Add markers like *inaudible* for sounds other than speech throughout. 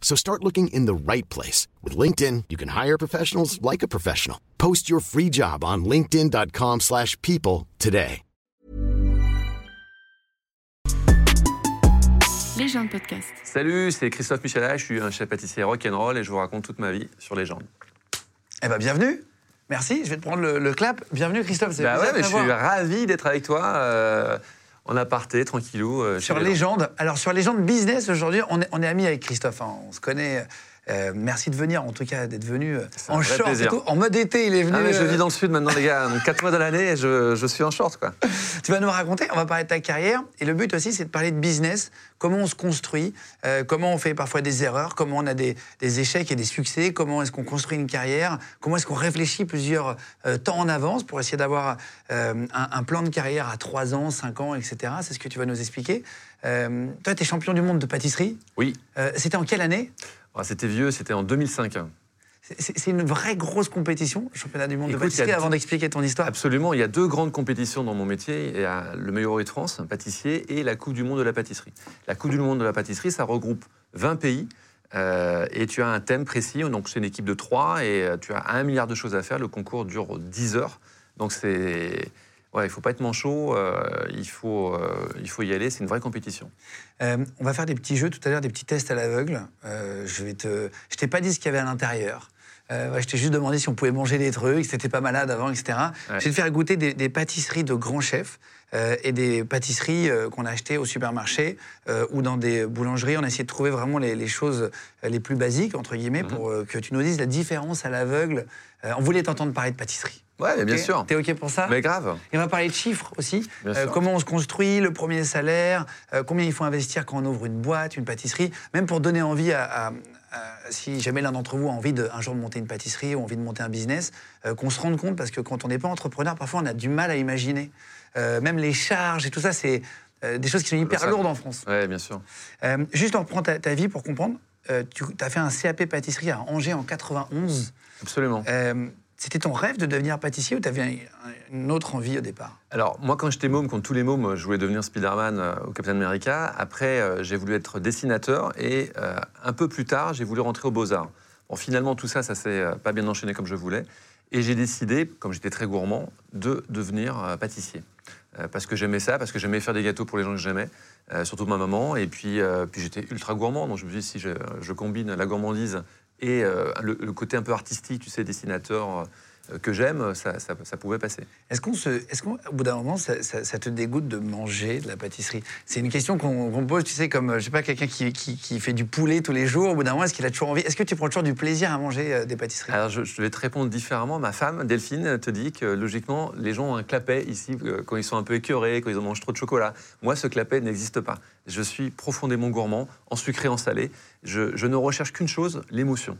So start looking in the right place. With LinkedIn, you can hire professionals like a professional. Post your free job on linkedin.com/people slash people today. Légende podcast. Salut, c'est Christophe Michela, je suis un chef pâtissier rock'n'roll et je vous raconte toute ma vie sur Légende. Eh ben bienvenue Merci, je vais te prendre le, le clap. Bienvenue Christophe, c'est Bah ouais, mais je suis ravi d'être avec toi euh, en aparté, tranquillou. euh, Sur Légende. Alors sur Légende Business, aujourd'hui, on est, on est amis avec Christophe, hein, on se connaît. Euh, merci de venir, en tout cas, d'être venu euh, en short et plaisir. tout. En mode été, il est venu. Ah, mais je euh, vis dans le sud maintenant, les gars. *laughs* Donc, 4 mois de l'année, je, je suis en short, quoi. *laughs* Tu vas nous raconter, on va parler de ta carrière. Et le but aussi, c'est de parler de business, comment on se construit, euh, comment on fait parfois des erreurs, comment on a des, des échecs et des succès, comment est-ce qu'on construit une carrière, comment est-ce qu'on réfléchit plusieurs euh, temps en avance pour essayer d'avoir un, un plan de carrière à 3 ans, 5 ans, etc. C'est ce que tu vas nous expliquer. Toi, tu es champion du monde de pâtisserie. Oui. C'était en quelle année? Ah, C'était vieux, c'était en 2005. hein. C'est- une vraie grosse compétition, le championnat du monde Écoute, de pâtisserie, avant d'expliquer ton histoire. Absolument, il y a deux grandes compétitions dans mon métier. Il y a le meilleur de France, un pâtissier, et la Coupe du Monde de la pâtisserie. La Coupe du Monde de la pâtisserie, ça regroupe 20 pays. euh, et tu as un thème précis, donc c'est une équipe de 3 et euh, tu as un milliard de choses à faire. Le concours dure 10 heures. Donc c'est. Ouais, il faut pas être manchot, euh, il, faut, euh, il faut y aller, c'est une vraie compétition. Euh, on va faire des petits jeux tout à l'heure, des petits tests à l'aveugle. Je te, je t'ai pas dit ce qu'il y avait à l'intérieur. Je t'ai juste demandé si on pouvait manger des trucs, si t'étais pas malade avant, etc. Ouais. Je vais te faire goûter des, des pâtisseries de grands chefs et des pâtisseries qu'on a achetées au supermarché ou dans des boulangeries. On a essayé de trouver vraiment les, les choses les plus basiques entre guillemets Mhm. pour que tu nous dises la différence à l'aveugle. On voulait t'entendre parler de pâtisserie. Ouais, mais bien sûr. T'es ok pour ça Mais grave. et on va parler de chiffres aussi. Euh, comment on se construit, le premier salaire, euh, combien il faut investir quand on ouvre une boîte, une pâtisserie, même pour donner envie à, à- à- si jamais l'un d'entre vous a envie de, un jour de monter une pâtisserie ou envie de monter un business, euh, qu'on se rende compte parce que quand on n'est pas entrepreneur, parfois on a du mal à imaginer. Même les charges et tout ça, c'est des choses qui sont hyper lourdes en France. Ouais, bien sûr. Juste on reprend ta, ta vie pour comprendre. Tu as fait un CAP pâtisserie à Angers en 91. Absolument. Euh, C'était ton rêve de devenir pâtissier ou tu avais une autre envie au départ? Alors, moi, quand j'étais môme, comme tous les mômes, je voulais devenir Spider-Man euh, au Captain America. Après, euh, j'ai voulu être dessinateur et euh, un peu plus tard, j'ai voulu rentrer aux Beaux-Arts. Bon, finalement, tout ça, ça s'est euh, pas bien enchaîné comme je voulais. Et j'ai décidé, comme j'étais très gourmand, de devenir euh, pâtissier. Euh, parce que j'aimais ça, parce que j'aimais faire des gâteaux pour les gens que j'aimais, euh, surtout ma maman. Et puis, euh, puis j'étais ultra gourmand, donc je me suis dit, si je, je combine la gourmandise et euh, le, le côté un peu artistique, tu sais, dessinateur euh, que j'aime, ça, ça- ça pouvait passer. Est-ce qu'on se, est-ce qu'au bout d'un moment, ça, te dégoûte de manger de la pâtisserie? C'est une question qu'on pose, tu sais, comme euh, je sais pas quelqu'un qui, qui- qui fait du poulet tous les jours. Au bout d'un moment, est-ce qu'il a toujours envie? Est-ce que tu prends toujours du plaisir à manger euh, des pâtisseries? Alors, je, je vais te répondre différemment. Ma femme, Delphine, te dit que logiquement, les gens ont un clapet ici quand ils sont un peu écœurés, quand ils mangent trop de chocolat. Moi, ce clapet n'existe pas. Je suis profondément gourmand, en sucré, en salé. Je, je ne recherche qu'une chose, l'émotion.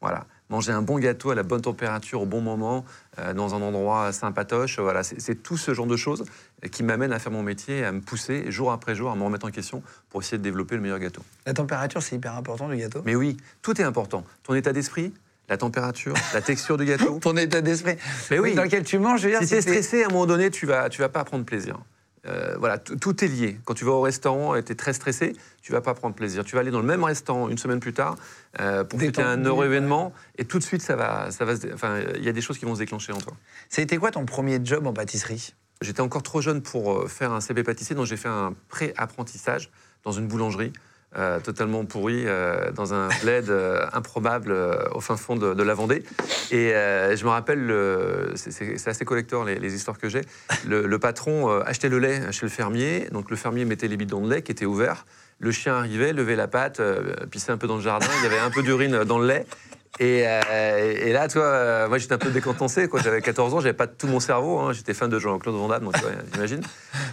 Voilà. Manger un bon gâteau à la bonne température, au bon moment, euh, dans un endroit sympatoche. Voilà. C'est tout ce genre de choses qui m'amènent à faire mon métier, à me pousser jour après jour, à me remettre en question pour essayer de développer le meilleur gâteau. La température, c'est hyper important du gâteau? Mais oui, tout est important. Ton état d'esprit, la température, la texture du gâteau. *laughs* Ton état d'esprit. Mais oui. Dans lequel tu manges, je veux dire, Si es t'es- stressé, à un moment donné, tu vas, tu vas pas prendre plaisir. Euh, voilà, tout- est lié. Quand tu vas au restaurant et tu es très stressé, tu vas pas prendre plaisir. Tu vas aller dans le même restaurant une semaine plus tard euh, pour fêter un heureux événement et tout de suite, ça va, ça va enfin, il y a des choses qui vont se déclencher en toi. Ça a été quoi ton premier job en pâtisserie? J'étais encore trop jeune pour euh, faire un CP pâtissier, donc j'ai fait un pré-apprentissage dans une boulangerie. Euh, totalement pourri, euh, dans un bled euh, improbable au fin fond de, la Vendée. Et je me rappelle, le- c'est- assez collector les, histoires que j'ai. Le, le patron achetait le lait chez le fermier, donc le fermier mettait les bidons de lait qui étaient ouverts. Le chien arrivait, levait la patte, pissait un peu dans le jardin, il y avait un peu d'urine dans le lait. Et, euh, et là, toi, euh, moi j'étais un peu décontenancé. J'avais 14 ans, j'avais pas tout mon cerveau. hein. J'étais fan de Jean-Claude Van Damme, donc tu vois, *laughs* j'imagine.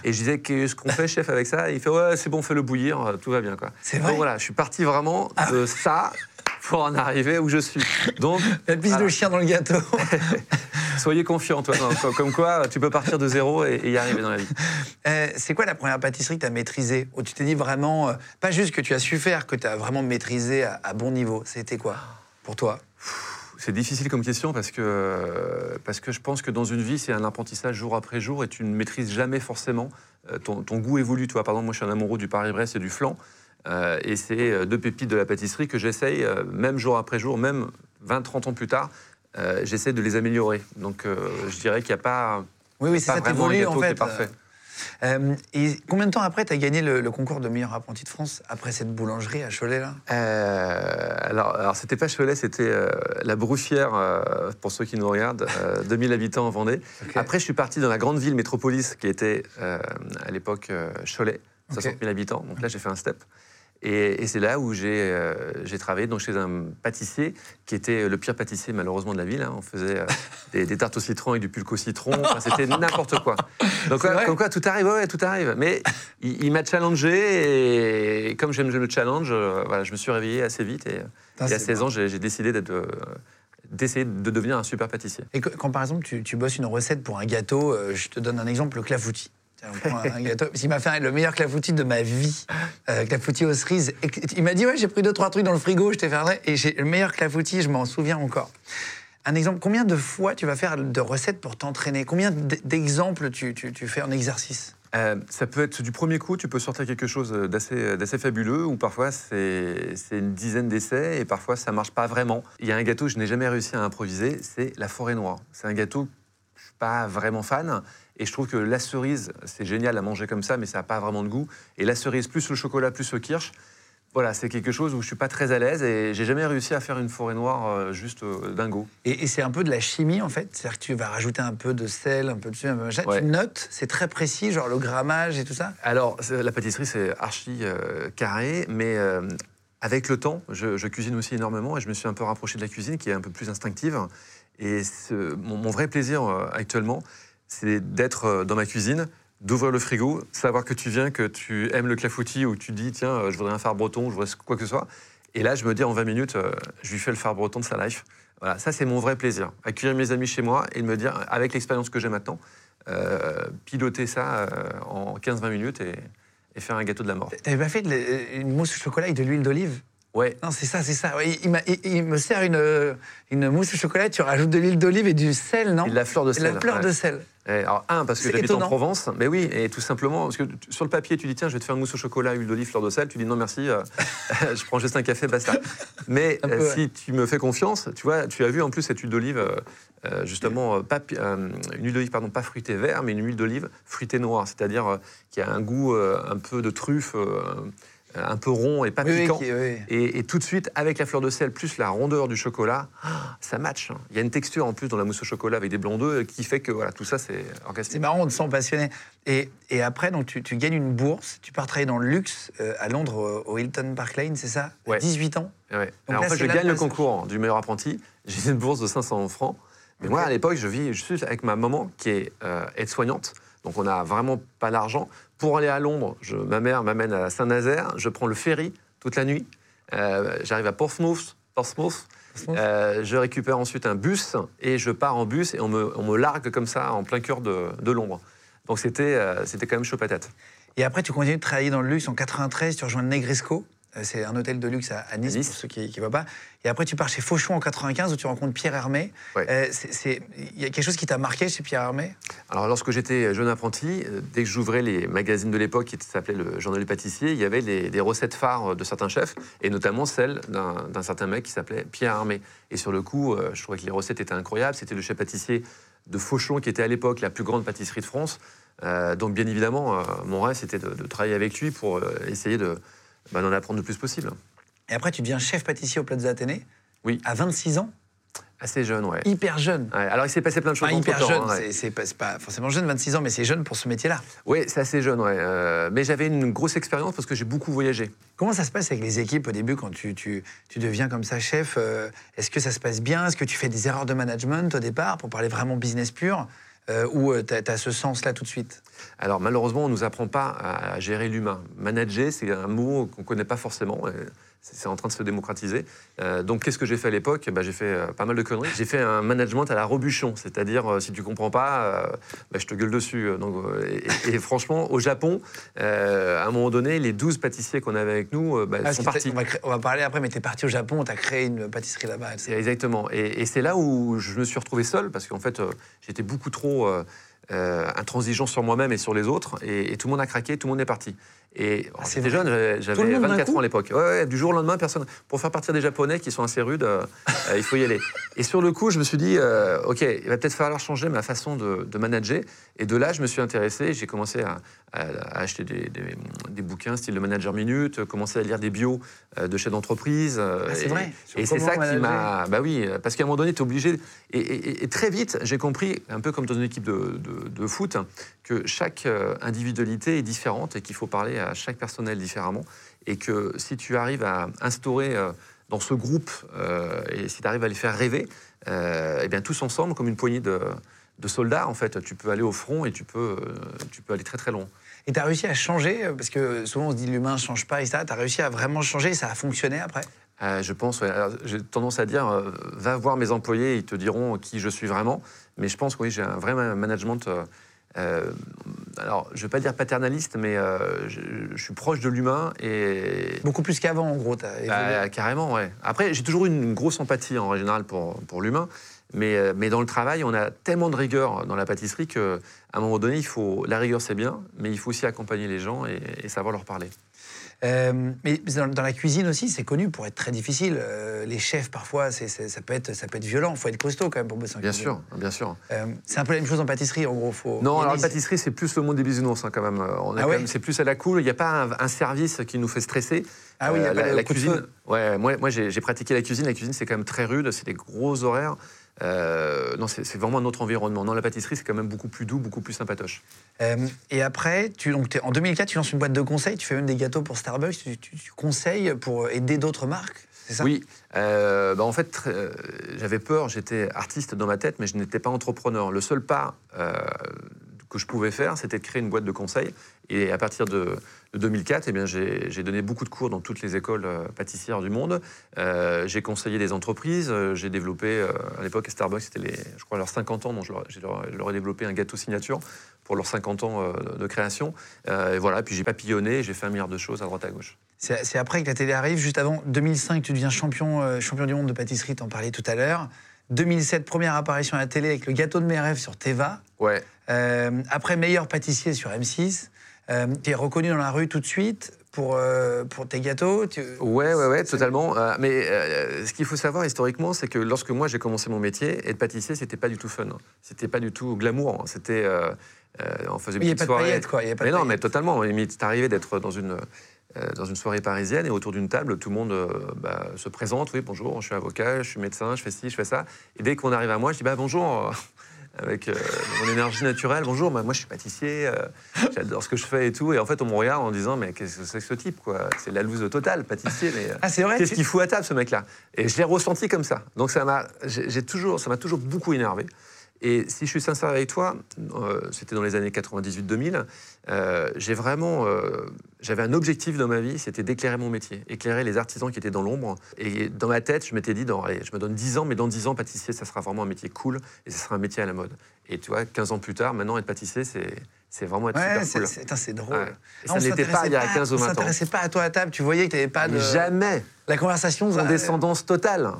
Et je disais, qu'est-ce qu'on fait, chef, avec ça? Il fait, ouais, c'est bon, fais-le bouillir, euh, tout va bien. Quoi. C'est vrai Donc voilà, je suis parti vraiment de ça. pour en arriver où je suis. Donc, *laughs* La piste de chien dans le gâteau. *laughs* soyez confiants, toi. non, comme- Comme quoi, tu peux partir de zéro et, et y arriver dans la vie. Euh, c'est quoi la première pâtisserie que tu as maîtrisée? Où tu t'es dit vraiment, euh, pas juste que tu as su faire, que tu as vraiment maîtrisé à, à bon niveau C'était quoi? Pour toi C'est difficile comme question parce que, parce que je pense que dans une vie, c'est un apprentissage jour après jour et tu ne maîtrises jamais forcément. Euh, Ton, ton goût évolue. Toi, par exemple, moi, je suis un amoureux du Paris-Brest et du flan. Euh, et c'est euh, deux pépites de la pâtisserie que j'essaye, euh, même jour après jour, même 20-30 ans plus tard, euh, j'essaie de les améliorer. Donc, je dirais qu'il n'y a pas, Oui, oui, c'est a ça, vraiment un gâteau en qui fait. est parfait. Euh, et combien de temps après tu as gagné le, le concours de meilleur apprenti de France après cette boulangerie à Cholet là? Euh, alors, alors c'était pas Cholet, c'était euh, la Brouffière, euh, pour ceux qui nous regardent, euh, *laughs* 2000 habitants en Vendée. Après, je suis parti dans la grande ville métropolis qui était à l'époque Cholet, 60 000 habitants. Donc là, j'ai fait un step. Et, et c'est là où j'ai euh, j'ai travaillé donc, chez un pâtissier qui était le pire pâtissier malheureusement de la ville. hein. On faisait euh, des, des tartes au citron avec du pulque au citron. Enfin, C'était *laughs* n'importe quoi. Donc ouais, comme quoi tout arrive, ouais, tout arrive. Mais il, il m'a challengé et comme j'aime le challenge, euh, voilà, je me suis réveillé assez vite et, Putain, et à c'est 16 bon. ans j'ai décidé d'être, euh, d'essayer de devenir un super pâtissier. Et quand par exemple tu, tu bosses une recette pour un gâteau, je te donne un exemple, le clafoutis. Il m'a fait le meilleur clafoutis de ma vie, euh, clafoutis aux cerises. Il m'a dit ouais j'ai pris deux trois trucs dans le frigo, je t'ai fait un. Et j'ai le meilleur clafoutis, je m'en souviens encore. Un exemple, combien de fois tu vas faire de recettes pour t'entraîner? Combien d'exemples tu, fais en exercice? Euh, ça peut être du premier coup, tu peux sortir quelque chose d'assez fabuleux, ou parfois c'est une dizaine d'essais, et parfois ça marche pas vraiment. Il y a un gâteau que je n'ai jamais réussi à improviser, c'est la forêt noire. C'est un gâteau je suis pas vraiment fan, et je trouve que la cerise, c'est génial à manger comme ça, mais ça n'a pas vraiment de goût. Et la cerise plus le chocolat plus le kirsch, voilà, c'est quelque chose où je suis pas très à l'aise, et j'ai jamais réussi à faire une forêt noire euh, juste euh, dingo. Et, et c'est un peu de la chimie en fait, c'est-à-dire que tu vas rajouter un peu de sel, un peu de sucre, un peu de machin. Ouais. Tu notes, c'est très précis, genre le grammage et tout ça? Alors, la pâtisserie, c'est archi euh, carré, mais euh, avec le temps, je, je cuisine aussi énormément et je me suis un peu rapproché de la cuisine qui est un peu plus instinctive. Et ce- mon, mon vrai plaisir euh, actuellement, c'est d'être euh, dans ma cuisine, d'ouvrir le frigo, savoir que tu viens, que tu aimes le clafoutis ou tu dis, tiens, euh, je voudrais un phare breton, je voudrais quoi que ce soit. Et là, je me dis, en 20 minutes, euh, je lui fais le phare breton de sa life. Voilà, ça, c'est mon vrai plaisir. Accueillir mes amis chez moi et de me dire, avec l'expérience que j'ai maintenant, euh, piloter ça euh, en 15-20 minutes et, et faire un gâteau de la mort. T'avais pas fait de une mousse au chocolat avec de l'huile d'olive? Ouais. Non, c'est ça, c'est ça. Il, il- il me sert une, une mousse au chocolat, tu rajoutes de l'huile d'olive et du sel, non? Et de la fleur de Et sel. La fleur ouais. de sel. Et alors, un, parce que j'habite en. Provence, mais oui, et tout simplement, parce que sur le papier, tu dis, tiens, je vais te faire une mousse au chocolat, huile d'olive, fleur de sel, tu dis, non, merci, euh, *laughs* je prends juste un café, basta. Mais peu, euh, ouais. si tu me fais confiance, tu vois, tu as vu en plus cette huile d'olive, euh, justement, pas, une huile d'olive, pardon, pas fruitée vert, mais une huile d'olive fruitée noire, c'est-à-dire qui a un goût un peu de truffe, un peu rond et pas Oui, piquant. oui. Et, et tout de suite, avec la fleur de sel plus la rondeur du chocolat, ah, ça match. hein. Il y a une texture en plus dans la mousse au chocolat avec des blancs d'œufs qui fait que voilà, tout ça, c'est C'est orgasmique. marrant, on te sent passionné. Et, et après, donc, tu, tu gagnes une bourse, tu pars travailler dans le luxe euh, à Londres, euh, au Hilton Park Lane, c'est ça? Ouais. 18 ans Ouais. Donc Alors, là, en fait, c'est je gagne le concours du meilleur apprenti. J'ai une bourse de 500 francs. Mais moi, à l'époque, je vis juste avec ma maman qui est euh, aide-soignante. Donc, on n'a vraiment pas l'argent. Pour aller à Londres, je- ma mère m'amène à Saint-Nazaire. Je prends le ferry toute la nuit. Euh, J'arrive à Portsmouth. Portsmouth. Euh, je récupère ensuite un bus et je pars en bus et on me, on me largue comme ça en plein cœur de, de Londres. Donc c'était euh, c'était quand même chaud patate. Et après, tu continues de travailler dans le luxe. En 93, tu rejoins le Negresco. Euh, C'est un hôtel de luxe à, à Nice, pour ceux qui ne voient pas. Et après, tu pars chez Fauchon en 95, où tu rencontres Pierre Hermé. Ouais. Euh, Il y a quelque chose qui t'a marqué chez Pierre Hermé? Alors, lorsque j'étais jeune apprenti, euh, dès que j'ouvrais les magazines de l'époque qui s'appelait le Journal du pâtissier, il y avait les- des recettes phares de certains chefs, et notamment celle d'un certain mec qui s'appelait Pierre Armé. Et sur le coup, euh, je trouvais que les recettes étaient incroyables. C'était le chef pâtissier de Fauchon, qui était à l'époque la plus grande pâtisserie de France. Donc, bien évidemment, mon rêve, c'était de, de travailler avec lui pour essayer de, bah, d'en apprendre le plus possible. Et après, tu deviens chef pâtissier au Plaza Athénée. Oui. À 26 ans, Assez jeune, ouais. hyper jeune. Ouais, alors, il s'est passé plein de choses Enfin, hyper jeune, hein, ouais. c'est- c'est pas, c'est pas forcément jeune, 26 ans, mais c'est jeune pour ce métier-là. Oui, c'est assez jeune, ouais. Euh, mais j'avais une grosse expérience parce que j'ai beaucoup voyagé. Comment ça se passe avec les équipes au début quand tu, tu, tu deviens comme ça chef euh, Est-ce que ça se passe bien? Est-ce que tu fais des erreurs de management au départ pour parler vraiment business pur? Euh, Ou tu as, ce sens-là tout de suite? Alors malheureusement, on ne nous apprend pas à, à gérer l'humain. Manager, c'est un mot qu'on ne connaît pas forcément. C'est en train de se démocratiser. Euh, donc, qu'est-ce que j'ai fait à l'époque? Bah, J'ai fait euh, pas mal de conneries. J'ai fait un management à la rebuchon, c'est-à-dire, euh, si tu comprends pas, bah, je te gueule dessus. Donc, et, et, franchement, au Japon, à un moment donné, les 12 pâtissiers qu'on avait avec nous bah, ah, sont partis. On va, on va, parler après, mais tu es parti au Japon, tu as créé une pâtisserie là-bas. Exactement. Et, et c'est là où je me suis retrouvé seul, parce qu'en fait, j'étais beaucoup trop euh, intransigeant sur moi-même et sur les autres, et, tout le monde a craqué, tout le monde est parti. Et ah, j'étais jeune, j'avais 24 ans à l'époque. Ouais, du jour au lendemain, personne. Pour faire partir des Japonais qui sont assez rudes, euh, euh, il faut y aller. *laughs* Et sur le coup, je me suis dit, euh, ok, il va peut-être falloir changer ma façon de, manager. Et de là, je me suis intéressé. J'ai commencé à, acheter des, des, bouquins, style le Manager Minute, commencer à lire des bios de chefs d'entreprise. Ah, c'est vrai. Et c'est ça qui m'a. Bah oui, parce qu'à un moment donné, tu es obligé. Et, très vite, j'ai compris, un peu comme dans une équipe de, de foot, que chaque individualité est différente et qu'il faut parler à à chaque personnel différemment, et que si tu arrives à instaurer euh, dans ce groupe, euh, et si tu arrives à les faire rêver, euh, eh bien tous ensemble, comme une poignée de, soldats, en fait, tu peux aller au front et tu peux, tu peux aller très très loin. Et tu as réussi à changer, parce que souvent on se dit l'humain ne change pas, et ça, tu as réussi à vraiment changer, ça a fonctionné après? Je pense, j'ai tendance à dire, va voir mes employés, ils te diront qui je suis vraiment. Mais je pense que oui, j'ai un vrai management euh, alors, je ne vais pas dire paternaliste, mais euh, je, suis proche de l'humain et... Beaucoup plus qu'avant, en gros. Bah, carrément, ouais. Après, j'ai toujours eu une grosse empathie, en général, pour, pour l'humain. Mais, euh, mais, dans le travail, on a tellement de rigueur dans la pâtisserie qu'à un moment donné, il faut, la rigueur, c'est bien, mais il faut aussi accompagner les gens et savoir leur parler. Euh, mais dans, la cuisine aussi, c'est connu pour être très difficile. Euh, les chefs, parfois, ça, peut être, ça peut être violent. Il faut être costaud quand même pour bosser en bien Sûr, bien sûr. Euh, c'est un peu la même chose en pâtisserie, en gros. Faut... Non, alors la pâtisserie, c'est plus le monde des bisounours hein, quand même. On ah c'est plus à la cool. Il n'y a pas un, service qui nous fait stresser. Ah oui, il y a pas la, cuisine. Ouais, moi, moi j'ai pratiqué la cuisine. La cuisine, c'est quand même très rude. C'est des gros horaires. Euh, non, c'est vraiment un autre environnement. Non, la pâtisserie, c'est quand même beaucoup plus doux, beaucoup plus sympatoche. Euh, et après, tu, donc, en 2004, tu lances une boîte de conseils, tu fais même des gâteaux pour Starbucks, tu, conseilles pour aider d'autres marques ça? Oui, euh, bah en fait, j'avais peur, j'étais artiste dans ma tête, mais je n'étais pas entrepreneur. Le seul pas que je pouvais faire, c'était de créer une boîte de conseils. Et à partir de, 2004, eh j'ai donné beaucoup de cours dans toutes les écoles euh, pâtissières du monde. Euh, j'ai conseillé des entreprises. Euh, j'ai développé, à l'époque, Starbucks, c'était, les, je crois, leurs 50 ans. Donc, je leur, ai développé un gâteau signature pour leurs 50 ans de création. et voilà, puis j'ai papillonné, j'ai fait un milliard de choses à droite à gauche. C'est après que la télé arrive. Juste avant 2005, tu deviens champion, champion du monde de pâtisserie, t'en parlais tout à l'heure. 2007, première apparition à la télé avec le gâteau de mes rêves sur Teva. Ouais. Euh, après, meilleur pâtissier sur M6. Euh, tu es reconnu dans la rue tout de suite pour, euh, pour tes gâteaux tu... Ouais, ouais, ouais, totalement. mais ce qu'il faut savoir historiquement, c'est que lorsque moi j'ai commencé mon métier, être pâtissier, c'était pas du tout fun. C'était pas du tout glamour. C'était. on faisait une petite soirée. quoi. Il y a pas mais non, mais totalement. C'est arrivé d'être dans une dans une soirée parisienne et autour d'une table, tout le monde bah, se présente. Oui, bonjour, je suis avocat, je suis médecin, je fais ci, je fais ça. Et dès qu'on arrive à moi, je dis bah, bonjour, avec euh, mon énergie naturelle. Bonjour, moi je suis pâtissier, euh, j'adore ce que je fais et tout. Et en fait, on me regarde en disant, mais qu'est-ce que c'est que ce type quoi? C'est la loose totale, pâtissier. Mais ah, c'est vrai. Qu'est-ce qu'il fout à table, ce mec-là? Et je l'ai ressenti comme ça. Donc ça m'a, j'ai toujours, ça m'a toujours beaucoup énervé. Et si je suis sincère avec toi, euh, c'était dans les années 98-2000, euh, j'ai vraiment, euh, j'avais un objectif dans ma vie, c'était d'éclairer mon métier, éclairer les artisans qui étaient dans l'ombre. Et dans ma tête, je m'étais dit, dans, allez, je me donne 10 ans, mais dans 10 ans, pâtissier, ça sera vraiment un métier cool et ça sera un métier à la mode. Et tu vois, 15 ans plus tard, maintenant, être pâtissier, c'est c'est vraiment être ouais, super cool. C'est drôle. ça n'était pas il y a 15 ou 20 ans. Ça s'intéressait pas à toi à table. Tu voyais que tu n'avais pas de. Jamais. La conversation. Condescendance totale.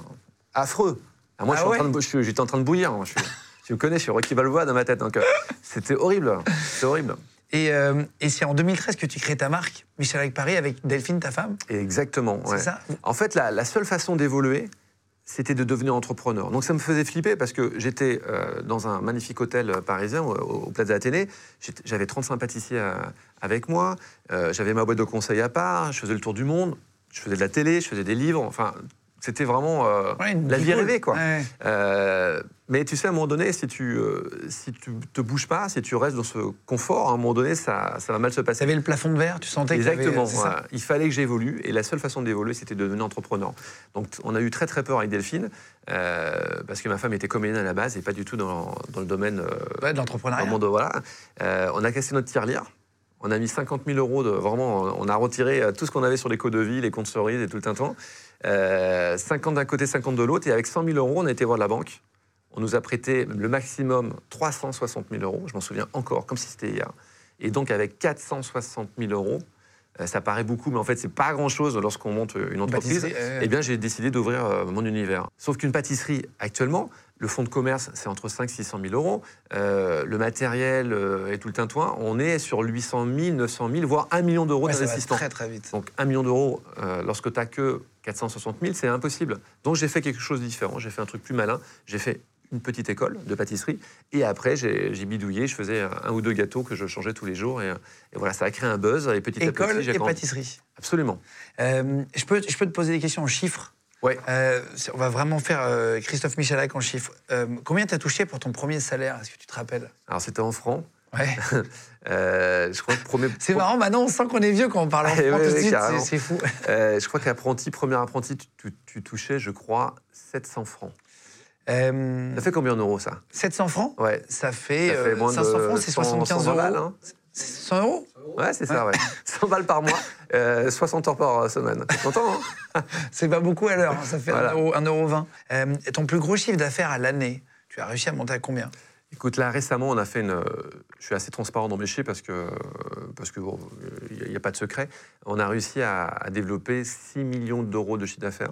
Affreux. Ah, moi, ah j'étais en, train de bouillir. Moi, je suis... Tu me connais, je suis Rocky Balboa dans ma tête. Donc, euh, *laughs* c'était horrible. C'est horrible. Et, euh, et c'est en 2013 que tu crées ta marque, Michel avec Paris, avec Delphine, ta femme? Exactement. C'est ça? En fait, la, seule façon d'évoluer, c'était de devenir entrepreneur. Donc ça me faisait flipper parce que j'étais euh, dans un magnifique hôtel parisien au, au Plaza Athénée. J'avais 35 pâtissiers avec moi. J'avais ma boîte de conseils à part. Je faisais le tour du monde. Je faisais de la télé. Je faisais des livres. Enfin, c'était vraiment euh, la vie rêvée, quoi. Mais tu sais, à un moment donné, si tu euh, si tu te bouges pas, si tu restes dans ce confort, à un moment donné, ça, ça va mal se passer. Tu avais le plafond de verre, tu sentais Exactement. Il fallait que j'évolue, et la seule façon d'évoluer, c'était de devenir entrepreneur. Donc, on a eu très très peur avec Delphine, parce que ma femme était comédienne à la base et pas du tout dans, dans le domaine ouais, de l'entrepreneuriat. Voilà. on a cassé notre tirelire. On a mis 50 000 euros, de, vraiment, on a retiré euh, tout ce qu'on avait sur les codes de vie, les comptes cerises et tout le tintouin. Euh, 50 d'un côté, 50 de l'autre. Et avec 100 000 euros, on a été voir la banque. On nous a prêté le maximum 360 000 euros. Je m'en souviens encore, comme si c'était hier. Et donc, avec 460 000 euros, euh, ça paraît beaucoup, mais en fait, c'est pas grand-chose lorsqu'on monte une entreprise. euh. Eh bien, j'ai décidé d'ouvrir euh, mon univers. Sauf qu'une pâtisserie, actuellement, le fonds de commerce, c'est entre 5 000 et 600 000 euros. Euh, le matériel euh, et tout le tintouin, on est sur 800 000, 900 000, voire 1 million d'euros Ouais, d'investissement. très très vite. Donc 1 million d'euros, euh, lorsque tu n'as que 460 000, c'est impossible. Donc j'ai fait quelque chose de différent, j'ai fait un truc plus malin. J'ai fait une petite école de pâtisserie. Et après, j'ai bidouillé, je faisais un, ou deux gâteaux que je changeais tous les jours. Et, et voilà, ça a créé un buzz. Et petit à École petit, j'ai et grandi. pâtisserie. Absolument. Euh, je, peux, je peux te poser des questions en chiffres Ouais. Euh, on va vraiment faire euh, Christophe Michalak en chiffres. Combien t'as touché pour ton premier salaire Est-ce que tu te rappelles? Alors c'était en francs. Ouais. *laughs* Euh, je crois que premier. *laughs* C'est marrant, maintenant on sent qu'on est vieux quand on parle en *laughs* Eh francs ouais, tout de ouais, suite, carrément. c'est fou. Euh, je crois qu'apprenti, premier apprenti, tu touchais, je crois, 700 francs. Euh, Ça fait combien en euros ça 700 francs Ouais. Ça fait, Ça fait euh, moins de 500 francs, c'est 100, 75 100 euros. balles, hein. C'est 100 euros? Ouais, c'est ça, ouais. 100 *laughs* balles par mois, euh, 60 heures par semaine. T'es content, hein? *laughs* C'est pas beaucoup à l'heure, hein, ça fait Voilà. 1,20 euro, 1,20 euro. Euh, ton plus gros chiffre d'affaires à l'année, tu as réussi à monter à combien? Écoute, là récemment, on a fait une. euh, Je suis assez transparent dans mes chiffres parce que euh, parce que bon, il n'y a, pas de secret. On a réussi à, à développer 6 millions d'euros de chiffre d'affaires,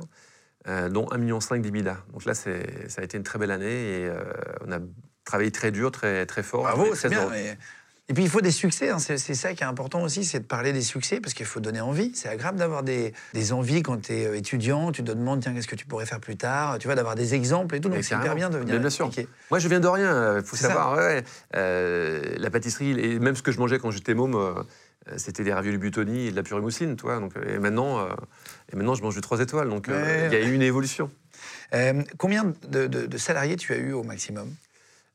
euh, dont 1,5 million d'EBITDA. Donc là, ça a été une très belle année et euh, on a travaillé très dur, très très fort. Bravo, c'est bien. mais- Et puis il faut des succès, hein, c'est ça qui est important aussi, c'est de parler des succès, parce qu'il faut donner envie. C'est agréable d'avoir des, des envies quand tu es étudiant, tu te demandes, tiens, qu'est-ce que tu pourrais faire plus tard, tu vois, d'avoir des exemples et tout, donc c'est hyper bien de venir bien sûr. Moi, je viens de rien, il faut savoir. ouais. Euh, la pâtisserie, et même ce que je mangeais quand j'étais môme, euh, euh, c'était des raviolis butoni et de la purée mousseline, tu vois. Donc, euh, et, maintenant, euh, et maintenant, je mange du 3 étoiles. Donc, euh, Ouais. il y a eu une évolution. Euh, combien de, de- de salariés tu as eu au maximum?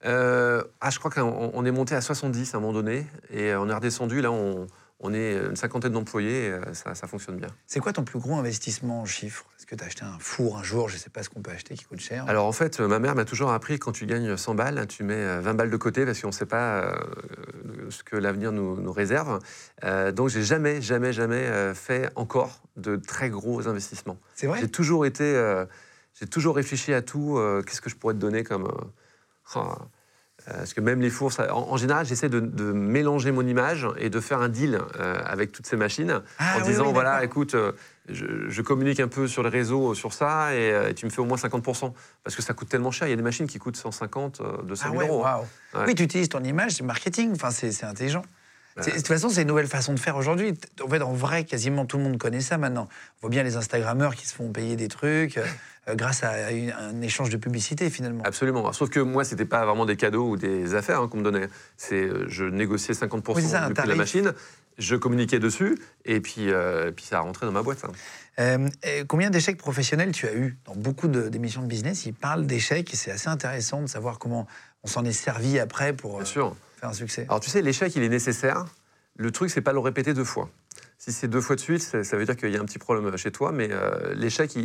Euh, ah, je crois qu'on on est monté à 70 à un moment donné, et on est redescendu. Là, on, on est une cinquantaine d'employés, et euh, ça, ça fonctionne bien. C'est quoi ton plus gros investissement en chiffres? Que tu as acheté un four un jour Je sais pas ce qu'on peut acheter qui coûte cher. Alors en fait, euh, ma mère m'a toujours appris quand tu gagnes 100 balles, tu mets euh, 20 balles de côté parce qu'on ne sait pas euh, ce que l'avenir nous, nous réserve. Euh, donc j'ai jamais, jamais, jamais euh, fait encore de très gros investissements. c'est vrai? J'ai toujours été, euh, j'ai toujours réfléchi à tout. euh, Qu'est-ce que je pourrais te donner comme euh, euh, parce que même les fours, ça- en, en général, j'essaie de, de mélanger mon image et de faire un deal euh, avec toutes ces machines Ah, en oui, disant oui, voilà, écoute, euh, je, je communique un peu sur les réseaux sur ça et, euh, tu me fais au moins 50%. Parce que ça coûte tellement cher. Il y a des machines qui coûtent 150, euh, 200 Ah 000 ouais, euros. Ouais. Oui, tu utilises ton image, c'est marketing, enfin, c'est intelligent. C'est- De toute façon, c'est une nouvelle façon de faire aujourd'hui. En fait, en vrai, quasiment tout le monde connaît ça maintenant. On voit bien les Instagrammeurs qui se font payer des trucs euh, grâce à une- un échange de publicité, finalement. Absolument. Sauf que moi, c'était pas vraiment des cadeaux ou des affaires hein, qu'on me donnait. C'est, euh, je négociais 50% Oui, ça, du prix de la machine, je communiquais dessus, et puis, euh, puis ça a rentré dans ma boîte. hein. Euh, combien d'échecs professionnels tu as eu Dans beaucoup de- d'émissions de business, ils parlent d'échecs et c'est assez intéressant de savoir comment on s'en est servi après pour euh, Bien sûr. Alors tu sais, l'échec, il est nécessaire. Le truc, c'est pas le répéter deux fois. Si c'est deux fois de suite, ça veut dire qu'il y a un petit problème chez toi, mais euh, l'échec,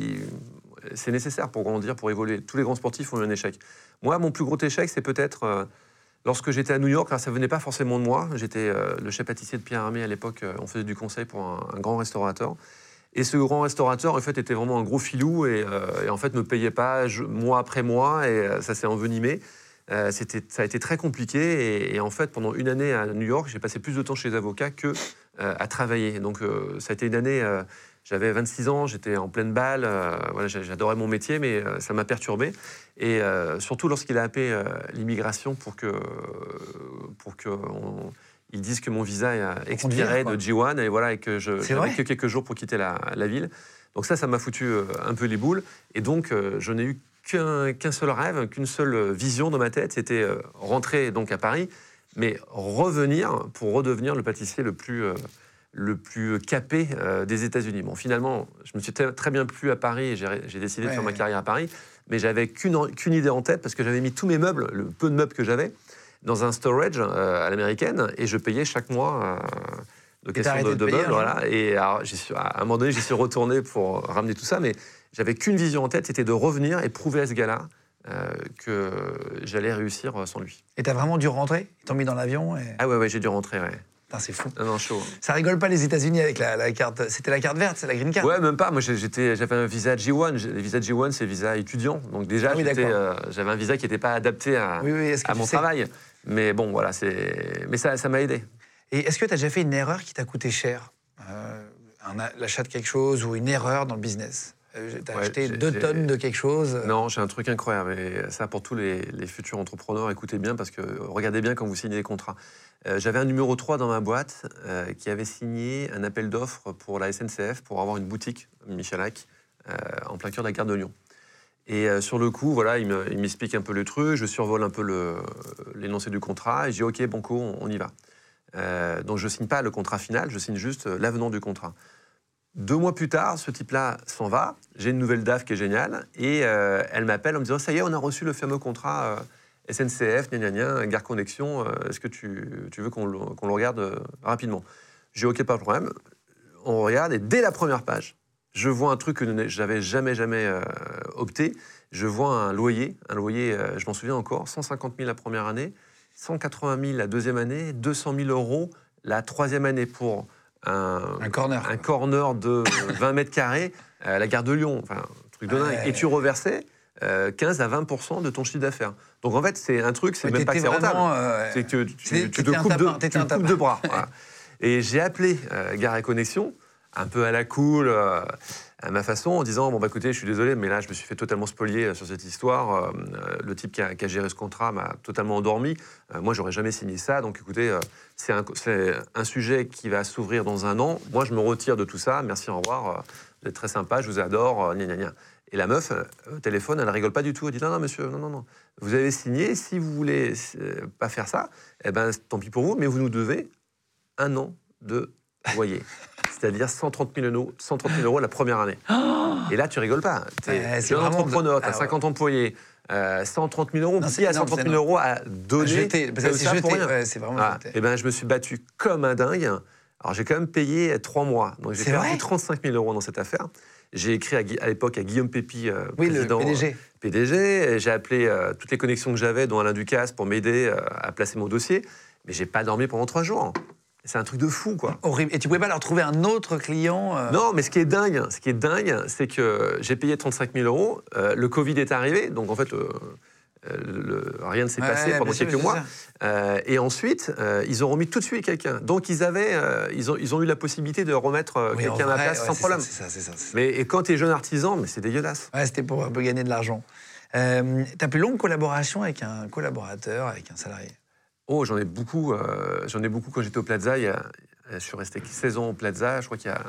c'est nécessaire pour grandir, pour évoluer. Tous les grands sportifs ont eu un échec. Moi, mon plus gros échec, c'est peut-être euh, lorsque j'étais à New York. Alors, ça venait pas forcément de moi. J'étais euh, le chef pâtissier de Pierre Armé à l'époque. on faisait du conseil pour un, grand restaurateur. Et ce grand restaurateur, en fait, était vraiment un gros filou et, en fait, me payait pas mois après mois et ça s'est envenimé. Euh, ça a été très compliqué et, et en fait, pendant une année à New York, j'ai passé plus de temps chez les avocats que euh, à travailler. Donc, euh, ça a été une année. j'avais 26 ans, j'étais en pleine balle. voilà, j'a- j'adorais mon métier, mais ça m'a perturbé. Et surtout lorsqu'il a appelé l'immigration pour que pour que on- ils disent que mon visa expirait de G1 et voilà et que je j'avais que quelques jours pour quitter la, la ville. Donc ça, ça m'a foutu un peu les boules. Et donc, je n'ai eu qu'un seul rêve, qu'une seule vision dans ma tête, c'était euh, rentrer donc à Paris, mais revenir pour redevenir le pâtissier le plus, euh, le plus capé euh, des États-Unis. Bon, finalement, je me suis très bien plu à Paris et j'ai décidé de Ouais, faire ma carrière à Paris, mais j'avais qu'une idée en tête parce que j'avais mis tous mes meubles, le peu de meubles que j'avais, dans un storage à l'américaine et je payais chaque mois. location de, de de meubles, jour voilà. Et alors, à un moment donné, j'y suis retourné pour ramener tout ça, mais j'avais qu'une vision en tête, c'était de revenir et prouver à ce gars-là euh, que j'allais réussir sans lui. Et t'as vraiment dû rentrer? Ils t'ont mis dans l'avion et Ah ouais, ouais, j'ai dû rentrer, ouais. C'est fou. Non, non, chaud. Ça rigole pas les États-Unis avec la, la carte. C'était la carte verte, c'est la green card. Ouais, même pas. Moi, j'étais, j'avais un visa G1. J'ai- Les visas G1, c'est visa étudiant. Donc déjà, Ah oui, euh, j'avais un visa qui n'était pas adapté à, Oui, oui, mon travail. Mais bon, voilà, c'est. Mais ça, ça m'a aidé. Et est-ce que tu as déjà fait une erreur qui t'a coûté cher? Euh, L'achat de quelque chose ou une erreur dans le business? Euh, T'as Ouais, acheté deux tonnes de quelque chose Non, j'ai un truc incroyable. Et ça, pour tous les, les futurs entrepreneurs, écoutez bien parce que regardez bien quand vous signez des contrats. Euh, J'avais un numéro 3 dans ma boîte euh, qui avait signé un appel d'offres pour la SNCF pour avoir une boutique, Michalak, euh, en plein cœur de la gare de Lyon. Et sur le coup, voilà, il me- m'explique un peu le truc, je survole un peu l'énoncé du contrat et je dis OK, banco, on, on y va. Donc je signe pas le contrat final, je signe juste l'avenant du contrat. Deux mois plus tard, ce type-là s'en va. J'ai une nouvelle DAF qui est géniale. Et euh, elle m'appelle en me disant Ça y est, on a reçu le fameux contrat euh, SNCF, gna gna gna, Gare Connexion. euh, Est-ce que tu, tu veux qu'on le, le regarde euh, rapidement? J'ai OK, pas de problème. On regarde et dès la première page, je vois un truc que j'avais jamais, jamais opté. Je vois un loyer, un loyer, je m'en souviens encore, 150 000 la première année, 180 000 la deuxième année, 200 000 euros la troisième année pour un, Un corner. un corner de *coughs* 20 mètres carrés à la gare de Lyon. Enfin, un truc de dingue. Ouais. Et tu reversais euh, 15 à 20 de ton chiffre d'affaires. Donc en fait, c'est un truc, c'est même pas que c'est rentable. euh, C'est que tu, te coupes, tapin, de, tu coupes de bras. *laughs* voilà. Et j'ai appelé euh, Gare et Connexion, un peu à la cool, euh, à ma façon, en disant Bon, bah écoutez, je suis désolé, mais là, je me suis fait totalement spolier euh, sur cette histoire. Euh, euh, le type qui a, géré ce contrat m'a totalement endormi. Euh, moi, j'aurais jamais signé ça. Donc écoutez, c'est un, sujet qui va s'ouvrir dans un an. Moi, je me retire de tout ça. Merci, au revoir. Vous êtes très sympa, je vous adore. gna, gna, gna. Et la meuf, au téléphone, elle rigole pas du tout. Elle dit Non, non, monsieur, non, non, non. Vous avez signé. Si vous voulez pas faire ça, eh ben, tant pis pour vous, mais vous nous devez un an de loyer. C'est-à-dire 130 000, euros, 130 000 euros la première année. Et là, tu rigoles pas. Tu es vraiment entrepreneur, tu ah as ouais. 50 employés, euh, 130 000 euros. Non, Qui c'est a énorme, 130 c'est 000 euros à donner c'est vraiment Ah, jeté. Et ben, je me suis battu comme un dingue. Alors, j'ai quand même payé trois mois. Donc, j'ai perdu vrai 35 000 euros dans cette affaire. J'ai écrit à, l'époque à Guillaume Pépi, euh, Oui, le PDG. PDG. et J'ai appelé euh, toutes les connexions que j'avais, dont Alain Ducasse, pour m'aider euh, à placer mon dossier. Mais j'ai pas dormi pendant trois jours. C'est un truc de fou, quoi. Horrible. Et tu pouvais pas leur trouver un autre client euh, Non, mais ce qui est dingue, ce qui est dingue, c'est que j'ai payé 35 000 euros. euh, le Covid est arrivé, donc en fait, euh, le- rien ne s'est Ouais, passé pendant sûr, quelques mois. Euh, et ensuite, ils ont remis tout de suite quelqu'un. Donc ils avaient, ils ont, ils ont eu la possibilité de remettre Oui, quelqu'un à vrai, place ouais, sans problème. ça, C'est ça, c'est ça. Mais et quand tu es jeune artisan, mais c'est dégueulasse. Ouais, c'était pour un peu gagner de l'argent. Euh, ta plus longue collaboration avec un collaborateur, avec un salarié? Oh, j'en ai beaucoup. euh, j'en ai beaucoup quand j'étais au Plaza. Il y a- je suis resté 16 ans au Plaza. Je crois qu'il y a,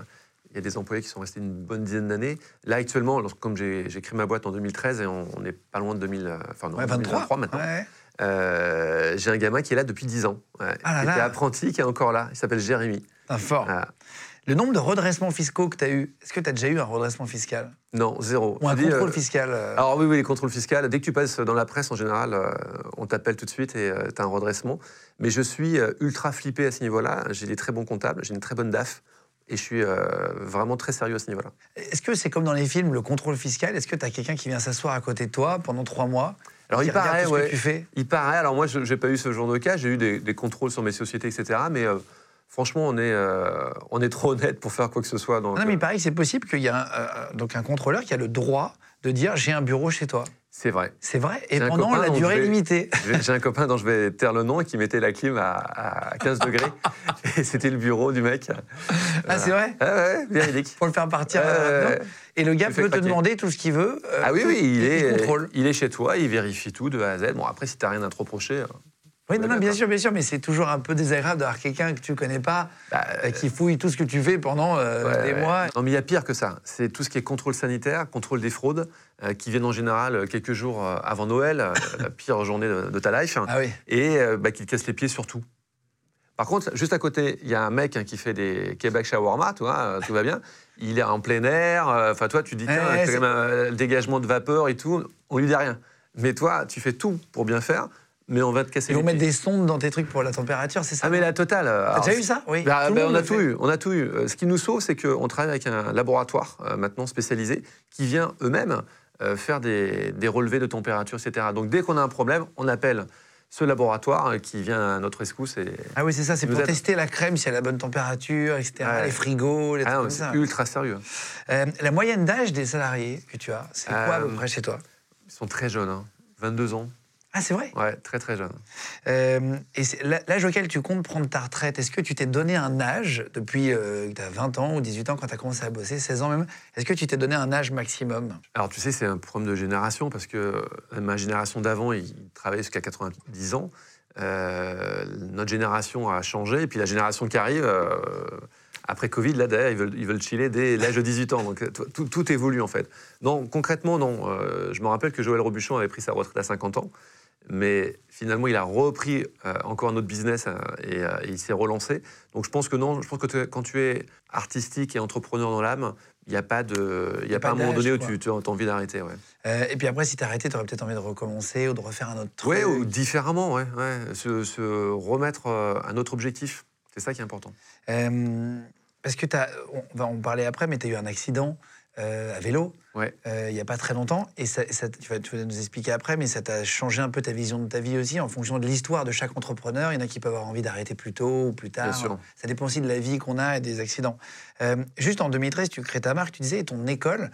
il y a des employés qui sont restés une bonne dizaine d'années. Là, actuellement, lorsque- comme j'ai créé ma boîte en 2013 et on, on est pas loin de 2000, euh, enfin, non, Ouais, 23. 2023 maintenant. Ouais. Euh, j'ai un gamin qui est là depuis 10 ans. Ouais, Ah là qui là. était apprenti, qui est encore là. Il s'appelle Jérémy. Un fort. Voilà. Le nombre de redressements fiscaux que tu as eu, est-ce que tu as déjà eu un redressement fiscal? Non, zéro. Ou un dis, contrôle euh, fiscal euh, Alors oui, oui, les contrôles fiscaux, dès que tu passes dans la presse en général, euh, on t'appelle tout de suite et tu as un redressement. Mais je suis ultra flippé à ce niveau-là. J'ai des très bons comptables, j'ai une très bonne DAF et je suis vraiment très sérieux à ce niveau-là. Est-ce que c'est comme dans les films, le contrôle fiscal? Est-ce que tu as quelqu'un qui vient s'asseoir à côté de toi pendant trois mois Alors il paraît, ouais. que tu fais? Il paraît, alors moi je n'ai pas eu ce genre de cas, j'ai eu des, des contrôles sur mes sociétés, etc. Mais euh, franchement, on est, euh, on est trop honnête pour faire quoi que ce soit. Donc, Non, mais euh, que c'est possible qu'il y a un, euh, donc un contrôleur qui a le droit de dire j'ai un bureau chez toi. c'est vrai. C'est vrai Et pendant la durée vais- limitée. *laughs* J'ai un copain dont je vais taire le nom qui mettait la clim à, à 15 degrés. *laughs* Et c'était le bureau du mec. Ah, c'est vrai Ouais, ouais, véridique. Pour le faire partir. Euh, Et le gars peut te demander tout ce qu'il veut. Ah oui, oui, il il est, il est chez toi, il vérifie tout de A à Z. Bon, après, si t'as rien à te reprocher. Euh, Oui, non, bien sûr, bien sûr, mais c'est toujours un peu désagréable d'avoir quelqu'un que tu connais pas, bah, euh, qui fouille tout ce que tu fais pendant euh, ouais, des ouais. mois. Non, mais il y a pire que ça. C'est tout ce qui est contrôle sanitaire, contrôle des fraudes, euh, qui viennent en général euh, quelques jours euh, avant Noël, euh, *laughs* la pire journée de, de ta life, Ah oui. et euh, bah, qui te casse les pieds sur tout. Par contre, juste à côté, il y a un mec hein, qui fait des Québec shawarma, tu vois, euh, tout va bien. Il est en plein air. euh, Enfin, toi, tu dis, tiens, Ouais, quand même un le dégagement de vapeur et tout. On lui dit rien. Mais toi, tu fais tout pour bien faire, mais on va te casser Ils vont mettre des sondes dans tes trucs pour la température, c'est ça Ah, mais la totale. euh, T'as déjà eu ça? Oui. bah, bah, on a tout fait. eu, on a tout eu. Euh, Ce qui nous sauve, c'est qu'on travaille avec un laboratoire euh, maintenant spécialisé qui vient eux-mêmes euh, faire des, des relevés de température, etc. Donc dès qu'on a un problème, on appelle ce laboratoire qui vient à notre rescousse. Et Ah oui, c'est ça, c'est pour tester la crème si elle a la bonne température, etc. Ouais. Les frigos, les Ah trucs non, comme c'est ultra sérieux. Euh, la moyenne d'âge des salariés que tu as, c'est quoi à peu près chez toi? Ils sont très jeunes, hein. 22 ans. Ah, c'est vrai? Ouais, très très jeunes. Euh, Et l'âge auquel tu comptes prendre ta retraite, est-ce que tu t'es donné un âge depuis euh, que tu as 20 ans ou 18 ans quand tu as commencé à bosser, 16 ans même Est-ce que tu t'es donné un âge maximum? Alors tu sais, c'est un problème de génération parce que euh, ma génération d'avant, ils travaillaient jusqu'à 90 ans. Euh, notre génération a changé et puis la génération qui arrive, euh, après Covid, là d'ailleurs, ils veulent, ils veulent chiller dès l'âge de 18 ans. Donc tout, tout évolue en fait. Non, concrètement, non. Euh, je me rappelle que Joël Robuchon avait pris sa retraite à 50 ans. Mais finalement, il a repris euh, encore un autre business euh, et, euh, et il s'est relancé. Donc je pense que non, je pense que tu- quand tu es artistique et entrepreneur dans l'âme, il n'y a pas, de, il y a pas, un moment donné où tu, tu as envie d'arrêter. Ouais. Et puis après, si tu arrêté, tu aurais peut-être envie de recommencer ou de refaire un autre truc. Ouais, ou différemment, ouais, ouais. Se, se remettre un autre objectif. C'est ça qui est important. Parce que t'as- on va en parler après, mais tu as eu un accident euh, à vélo Ouais. euh, il n'y a pas très longtemps. Et ça, ça- tu, vas, tu vas nous expliquer après, mais ça t'a changé un peu ta vision de ta vie aussi en fonction de l'histoire de chaque entrepreneur. Il y en a qui peuvent avoir envie d'arrêter plus tôt ou plus tard. Bien sûr. Ça dépend aussi de la vie qu'on a et des accidents. Euh, juste en 2013, tu crées ta marque, tu disais, et ton école.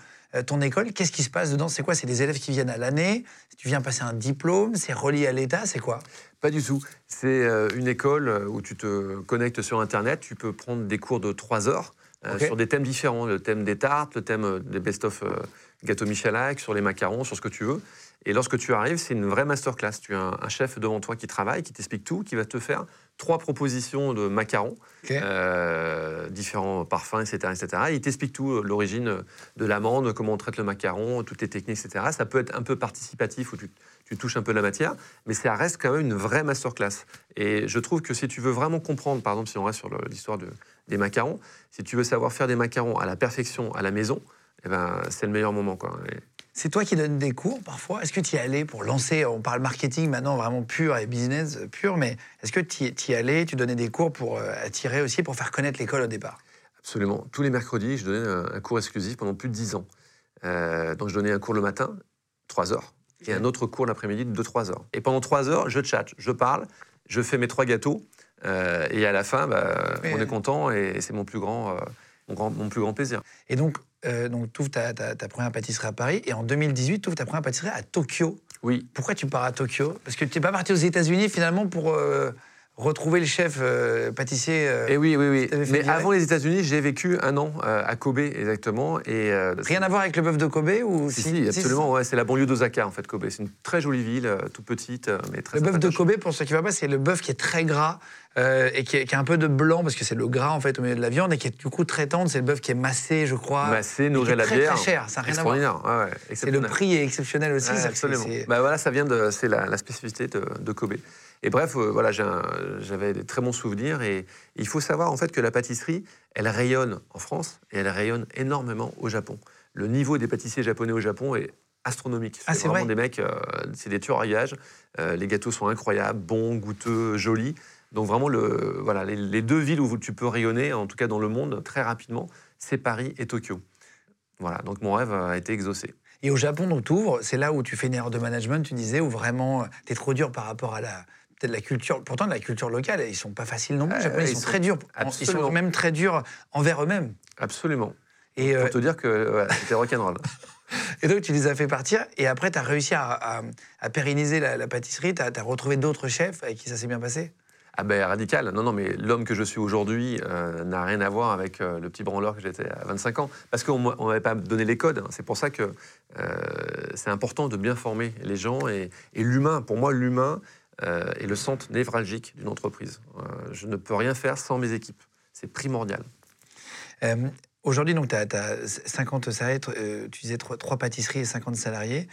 ton école, qu'est-ce qui se passe dedans? C'est quoi? C'est des élèves qui viennent à l'année? Tu viens passer un diplôme? C'est relié à l'État? C'est quoi? Pas du tout. C'est une école où tu te connectes sur Internet. Tu peux prendre des cours de 3 heures euh, sur des thèmes différents. Le thème des tartes, le thème euh, des best-of euh, gâteaux Michalak, sur les macarons, sur ce que tu veux. Et lorsque tu arrives, c'est une vraie masterclass. Tu as un, chef devant toi qui travaille, qui t'explique tout, qui va te faire trois propositions de macarons, euh, différents parfums, etc. etc. Et il t'explique tout, l'origine de l'amande, comment on traite le macaron, toutes les techniques, etc. Ça peut être un peu participatif où tu, tu touches un peu la matière, mais ça reste quand même une vraie masterclass. Et je trouve que si tu veux vraiment comprendre, par exemple, si on reste sur l'histoire de- des macarons, si tu veux savoir faire des macarons à la perfection à la maison, eh ben, c'est le meilleur moment. Quoi. Et C'est toi qui donnes des cours parfois? Est-ce que tu y allais pour lancer On parle marketing maintenant vraiment pur et business pur, mais est-ce que tu y allais, tu donnais des cours pour euh, attirer aussi, pour faire connaître l'école au départ? Absolument. Tous les mercredis, je donnais un, un cours exclusif pendant plus de 10 ans. Euh, donc je donnais un cours le matin, 3 heures, et un autre cours l'après-midi de 2-3 heures. Et pendant 3 heures, je chatte, je parle, je fais mes trois gâteaux, euh, et à la fin, bah, on est content, et c'est mon plus grand, euh, mon, grand, mon plus grand plaisir. Et donc, euh, donc tu ouvres ta, ta- ta première pâtisserie à Paris, et en 2018, tu ouvres ta première pâtisserie à Tokyo. Oui, Pourquoi tu pars à Tokyo? Parce que tu n'es pas parti aux États-Unis finalement pour retrouver le chef euh, pâtissier. euh, et oui, oui, oui. Mais direct avant les États-Unis, j'ai vécu un an euh, à Kobe, exactement. Et, Rien à voir avec le bœuf de Kobe ou Si, si, absolument, ouais, c'est la banlieue d'Osaka, en fait, Kobe. C'est une très jolie ville, toute petite, mais très Le bœuf de. Kobe, pour ceux qui ne voient pas, c'est le bœuf qui est très gras et qui, est- qui a un peu de blanc parce que c'est le gras en fait au milieu de la viande et qui est du coup très tendre. C'est le bœuf qui est massé, je crois. Massé, et à la très, bière. Très cher, ça n'a rien à voir. Extraordinaire. ouais, C'est le prix est exceptionnel aussi. Ouais, absolument. Bah voilà, ça vient de, c'est la, la spécificité de, de Kobe. Et bref, euh, voilà, j'avais des très bons souvenirs et il faut savoir en fait que la pâtisserie, elle rayonne en France et elle rayonne énormément au Japon. Le niveau des pâtissiers japonais au Japon est astronomique. Ah, c'est vraiment vrai des mecs, euh, c'est des tueurs à gages. Euh, les gâteaux sont incroyables, bons, goûteux, jolis. Donc vraiment, le, voilà, les, les deux villes où tu peux rayonner, en tout cas dans le monde, très rapidement, c'est Paris et Tokyo. Voilà, donc mon rêve a été exaucé. Et au Japon, donc tu ouvres, c'est là où tu fais une erreur de management, tu disais, où vraiment tu es trop dur par rapport à la peut-être la culture. Pourtant, la culture locale, ils sont pas faciles non plus. Les Euh, Japonais, ils, sont, sont- très durs. Ils sont même très durs envers eux-mêmes. Absolument. Et, euh, Pour te dire que voilà, c'était rock'n'roll. *laughs* et donc, tu les as fait partir. Et après, tu as réussi à, à- à pérenniser la, la pâtisserie. Tu as, retrouvé d'autres chefs avec qui ça s'est bien passé? Ah ben radical. Non, non, mais l'homme que je suis aujourd'hui euh, n'a rien à voir avec euh, le petit branleur que j'étais à 25 ans. Parce qu'on ne m'avait pas donné les codes. hein. C'est pour ça que euh, c'est important de bien former les gens. Et, et l'humain, pour moi, l'humain euh, est le centre névralgique d'une entreprise. Euh, je ne peux rien faire sans mes équipes. C'est primordial. Euh, Aujourd'hui, tu as, 50 salariés, euh, tu disais 3, pâtisseries et 50 salariés.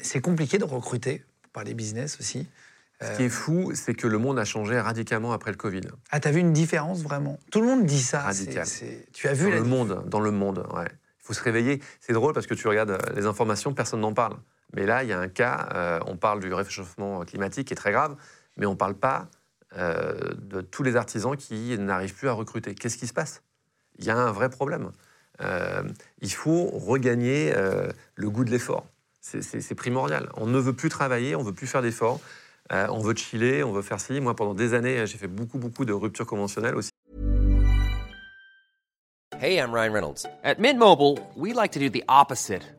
C'est compliqué de recruter par les business aussi. Ce qui est fou, c'est que le monde a changé radicalement après le Covid. Ah, tu as vu une différence vraiment? Tout le monde dit ça. Radical. Tu as vu Dans la le monde, dans le monde, ouais. Il faut se réveiller. C'est drôle parce que tu regardes les informations, personne n'en parle. Mais là, il y a un cas, euh, on parle du réchauffement climatique qui est très grave, mais on ne parle pas euh, de tous les artisans qui n'arrivent plus à recruter. Qu'est-ce qui se passe? Il y a un vrai problème. Euh, il faut regagner le goût de l'effort. C'est- primordial. On ne veut plus travailler, on ne veut plus faire d'efforts. On veut chiller, on veut faire ci. Moi, pendant des années, j'ai fait beaucoup, beaucoup de ruptures conventionnelles aussi. Hey, I'm Ryan Reynolds. At Mint Mobile, we like to do the opposite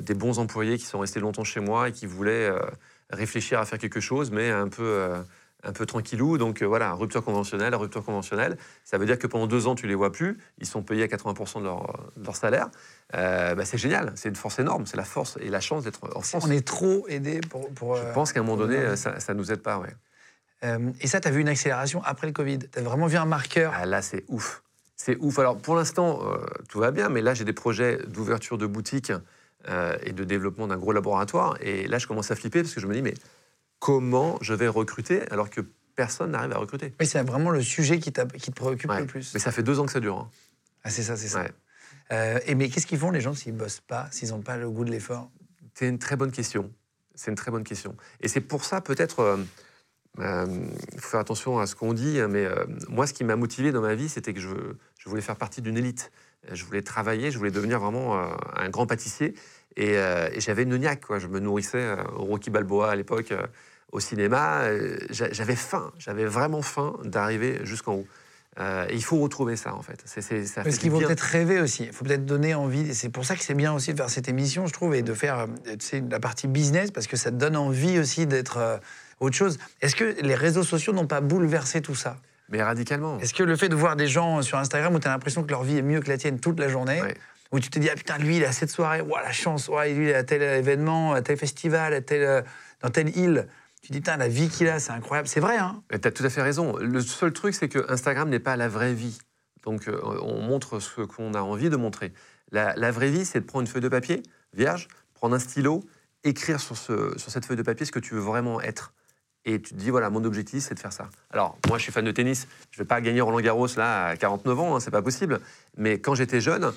des bons employés qui sont restés longtemps chez moi et qui voulaient euh, réfléchir à faire quelque chose, mais un peu... Euh, un peu tranquillou. Donc euh, voilà, rupture conventionnelle, rupture conventionnelle. Ça veut dire que pendant deux ans, tu les vois plus. Ils sont payés à 80% de leur, de leur salaire. Euh, bah, c'est génial. C'est une force énorme. C'est la force et la chance d'être en France. On est trop aidé pour. pour, Je euh, pense qu'à un moment donné, ça, ça nous aide pas. Ouais. Euh, et ça, tu as vu une accélération après le Covid? Tu as vraiment vu un marqueur? Ah, là, c'est ouf. C'est ouf. Alors, pour l'instant, euh, tout va bien, mais là, j'ai des projets d'ouverture de boutique euh, et de développement d'un gros laboratoire. Et là, je commence à flipper parce que je me dis, mais comment je vais recruter alors que personne n'arrive à recruter? Oui, c'est vraiment le sujet qui, te préoccupe Ouais. le plus. Mais ça fait deux ans que ça dure. hein. Ah, c'est ça, c'est ça. Ouais. Euh, et mais qu'est-ce qu'ils font les gens s'ils bossent pas, s'ils n'ont pas le goût de l'effort? C'est une très bonne question. C'est une très bonne question. Et c'est pour ça, peut-être, euh, euh, il faut faire attention à ce qu'on dit, hein, mais moi, ce qui m'a motivé dans ma vie, c'était que je, je voulais faire partie d'une élite. Je voulais travailler, je voulais devenir vraiment un grand pâtissier. Et, euh, et j'avais une niaque, quoi. Je me nourrissais euh, au Rocky Balboa à l'époque, euh, au cinéma. Euh, j'a- J'avais faim, j'avais vraiment faim d'arriver jusqu'en haut. Et il faut retrouver ça, en fait. C'est, c'est- ça Parce qu'il faut peut-être rêver aussi. Il faut peut-être donner envie. C'est pour ça que c'est bien aussi de faire cette émission, je trouve, et de faire la partie business, parce que ça te donne envie aussi d'être autre chose. Est-ce que les réseaux sociaux n'ont pas bouleversé tout ça? Mais radicalement. Est-ce que le fait de voir des gens sur Instagram où tu as l'impression que leur vie est mieux que la tienne toute la journée. Où tu te dis, ah putain, lui, il a cette soirée, ouah, la chance, ouah, il est à tel événement, à tel festival, à tel, euh, dans telle île. Tu te dis, putain, la vie qu'il a, c'est incroyable. C'est vrai, hein Tu as tout à fait raison. Le seul truc, c'est que Instagram n'est pas la vraie vie. Donc, euh, on montre ce qu'on a envie de montrer. La, vraie vie, c'est de prendre une feuille de papier vierge, prendre un stylo, écrire sur, ce- sur cette feuille de papier ce que tu veux vraiment être. Et tu te dis, voilà, mon objectif, c'est de faire ça. Alors, moi, je suis fan de tennis. Je ne vais pas gagner Roland Garros, là, à 49 ans, hein, c'est pas possible. Mais quand j'étais jeune,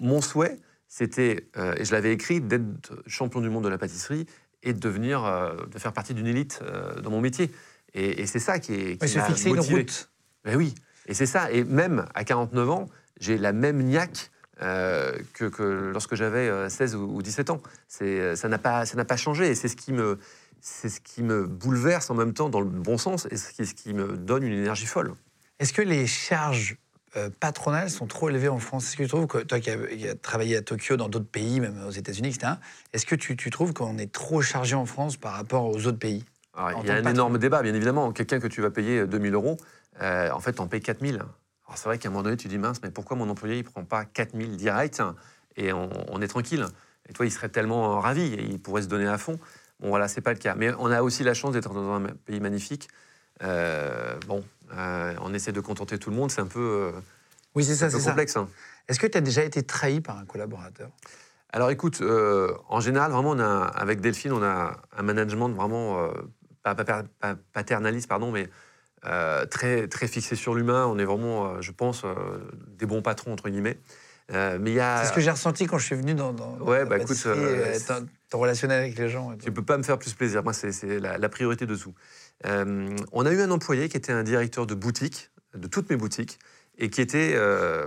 mon souhait, c'était, euh, et je l'avais écrit, d'être champion du monde de la pâtisserie et de devenir, euh, de faire partie d'une élite euh, dans mon métier. Et, et c'est ça qui est. Mais qui se fixer une route. Ben oui, et c'est ça. Et même à 49 ans, j'ai la même niaque que, que lorsque j'avais euh, 16 ou ou 17 ans. Ça n'a pas, ça n'a pas changé. Et c'est ce qui me, c'est ce qui me bouleverse en même temps dans le bon sens et ce qui, ce qui me donne une énergie folle. Est-ce que les charges euh, patronales sont trop élevées en France Est-ce que tu trouves que toi qui as, qui as travaillé à Tokyo, dans d'autres pays, même aux États-Unis, etc., est-ce que tu, tu trouves qu'on est trop chargé en France par rapport aux autres pays Alors, En il y a un énorme débat, bien évidemment. Quelqu'un que tu vas payer 2000 euros, euh, en fait, t'en payes 4000. Alors, c'est vrai qu'à un moment donné, tu dis mince, mais pourquoi mon employé, il prend pas 4000 direct hein, et on, on est tranquille Et toi, il serait tellement ravi et il pourrait se donner à fond. Bon, voilà, c'est pas le cas. Mais on a aussi la chance d'être dans un pays magnifique. Euh, bon, euh, on essaie de contenter tout le monde, c'est un peu, euh, Oui, c'est ça, complexe. hein. Est-ce que tu as déjà été trahi par un collaborateur? Alors écoute, euh, en général, vraiment, on a, avec Delphine, on a un management vraiment pas, pas- pas- paternaliste, pardon, mais très, très fixé sur l'humain. On est vraiment, je pense, des bons patrons, entre guillemets. Euh, a... C'est ce que j'ai ressenti quand je suis venu dans, dans, Ouais, bah, écoute, euh, ton, ton relationnel avec les gens. Tu ne peux pas me faire plus plaisir. Moi, c'est la, la priorité de tout. Euh, on a eu un employé qui était un directeur de boutique, de toutes mes boutiques, et qui était, euh,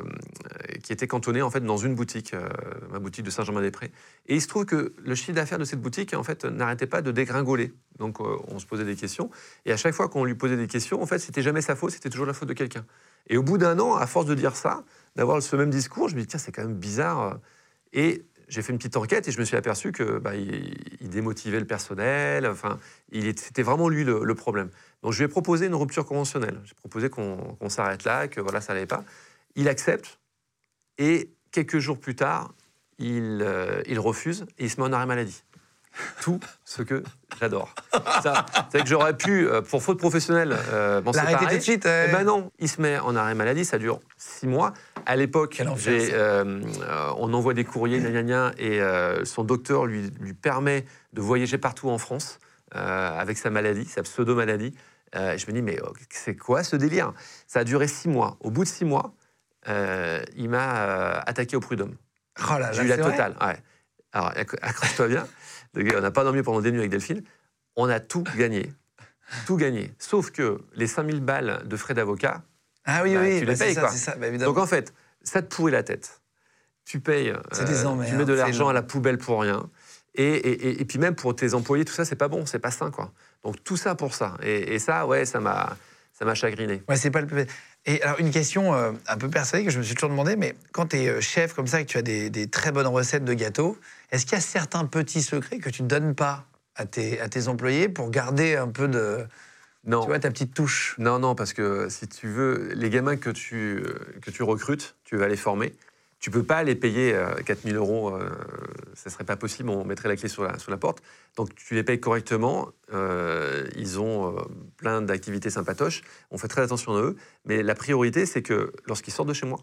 qui était cantonné en fait dans une boutique, euh, ma boutique de Saint-Germain-des-Prés. Et il se trouve que le chiffre d'affaires de cette boutique en fait n'arrêtait pas de dégringoler. Donc on se posait des questions, et à chaque fois qu'on lui posait des questions, en fait, c'était jamais sa faute, c'était toujours la faute de quelqu'un. Et au bout d'un an, à force de dire ça, d'avoir ce même discours, je me dis tiens, c'est quand même bizarre. Et j'ai fait une petite enquête et je me suis aperçu que bah, démotivait le personnel. Enfin, c'était vraiment lui le, problème. Donc je lui ai proposé une rupture conventionnelle. J'ai proposé qu'on qu'on s'arrête là, que voilà, ça n'allait pas. Il accepte et quelques jours plus tard, il, euh, il refuse et il se met en arrêt maladie. Tout ce que j'adore. C'est que j'aurais pu, euh, pour faute professionnelle, euh, m'en L'arrêter tout de suite Eh ben non, il se met en arrêt maladie, ça dure six mois. À l'époque, euh, on envoie des courriers, gna, gna, gna, et euh, son docteur lui, lui permet de voyager partout en France. avec sa maladie, sa pseudo-maladie. Je me dis, mais oh, c'est quoi ce délire? Ça a duré six mois. Au bout de six mois, il m'a attaqué au prud'homme. Oh J'ai eu la totale. ouais. Alors, acc- accroche-toi bien. On n'a pas dormi pendant des nuits avec Delphine. On a tout gagné. Tout gagné. Sauf que les 5000 balles de frais d'avocat, Ah oui, Bah, oui, tu bah, les c'est payes, ça, quoi. ça, bah, donc en fait, ça te pourrit la tête. Tu payes, euh, C'est des emmerdes, tu mets de l'argent à la poubelle pour rien. Et, et- et- et puis même pour tes employés, tout ça, c'est pas bon, c'est pas sain, quoi. Donc tout ça pour ça. Et, ça, ouais, ça m'a, ça m'a chagriné. Ouais, c'est pas le. Et alors, une question euh, un peu personnelle que je me suis toujours demandé, mais quand tu es chef comme ça et que tu as des, des très bonnes recettes de gâteaux, est-ce qu'il y a certains petits secrets que tu ne donnes pas à tes, à tes employés pour garder un peu de. Non. Tu vois, ta petite touche? Non, non, parce que si tu veux, les gamins que tu, euh, que tu recrutes, tu vas les former. Tu peux pas les payer euh, 4000 euros, euh, ça serait pas possible, on mettrait la clé sur la, sur la porte. Donc tu les payes correctement, euh, ils ont euh, plein d'activités sympatoches, on fait très attention à eux, mais la priorité c'est que lorsqu'ils sortent de chez moi,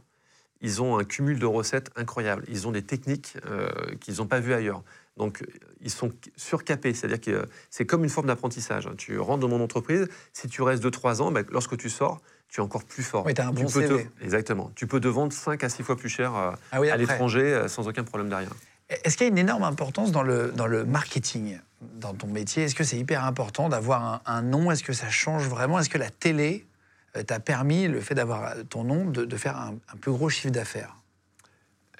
ils ont un cumul de recettes incroyable, ils ont des techniques euh, qu'ils n'ont pas vues ailleurs. Donc ils sont surcapés, c'est-à-dire que euh, c'est comme une forme d'apprentissage. hein. Tu rentres dans mon entreprise, si tu restes 2-3 ans, ben, lorsque tu sors, tu es encore plus fort. Oui, t'as un Tu bon peux te- CV. exactement. Tu peux te vendre 5 à 6 fois plus cher euh, Ah oui, à l'étranger euh, sans aucun problème derrière. Est-ce qu'il y a une énorme importance dans le, dans le marketing, dans ton métier? Est-ce que c'est hyper important d'avoir un, un nom? Est-ce que ça change vraiment? Est-ce que la télé t'a permis, le fait d'avoir euh, ton nom, de, de faire un, un plus gros chiffre d'affaires?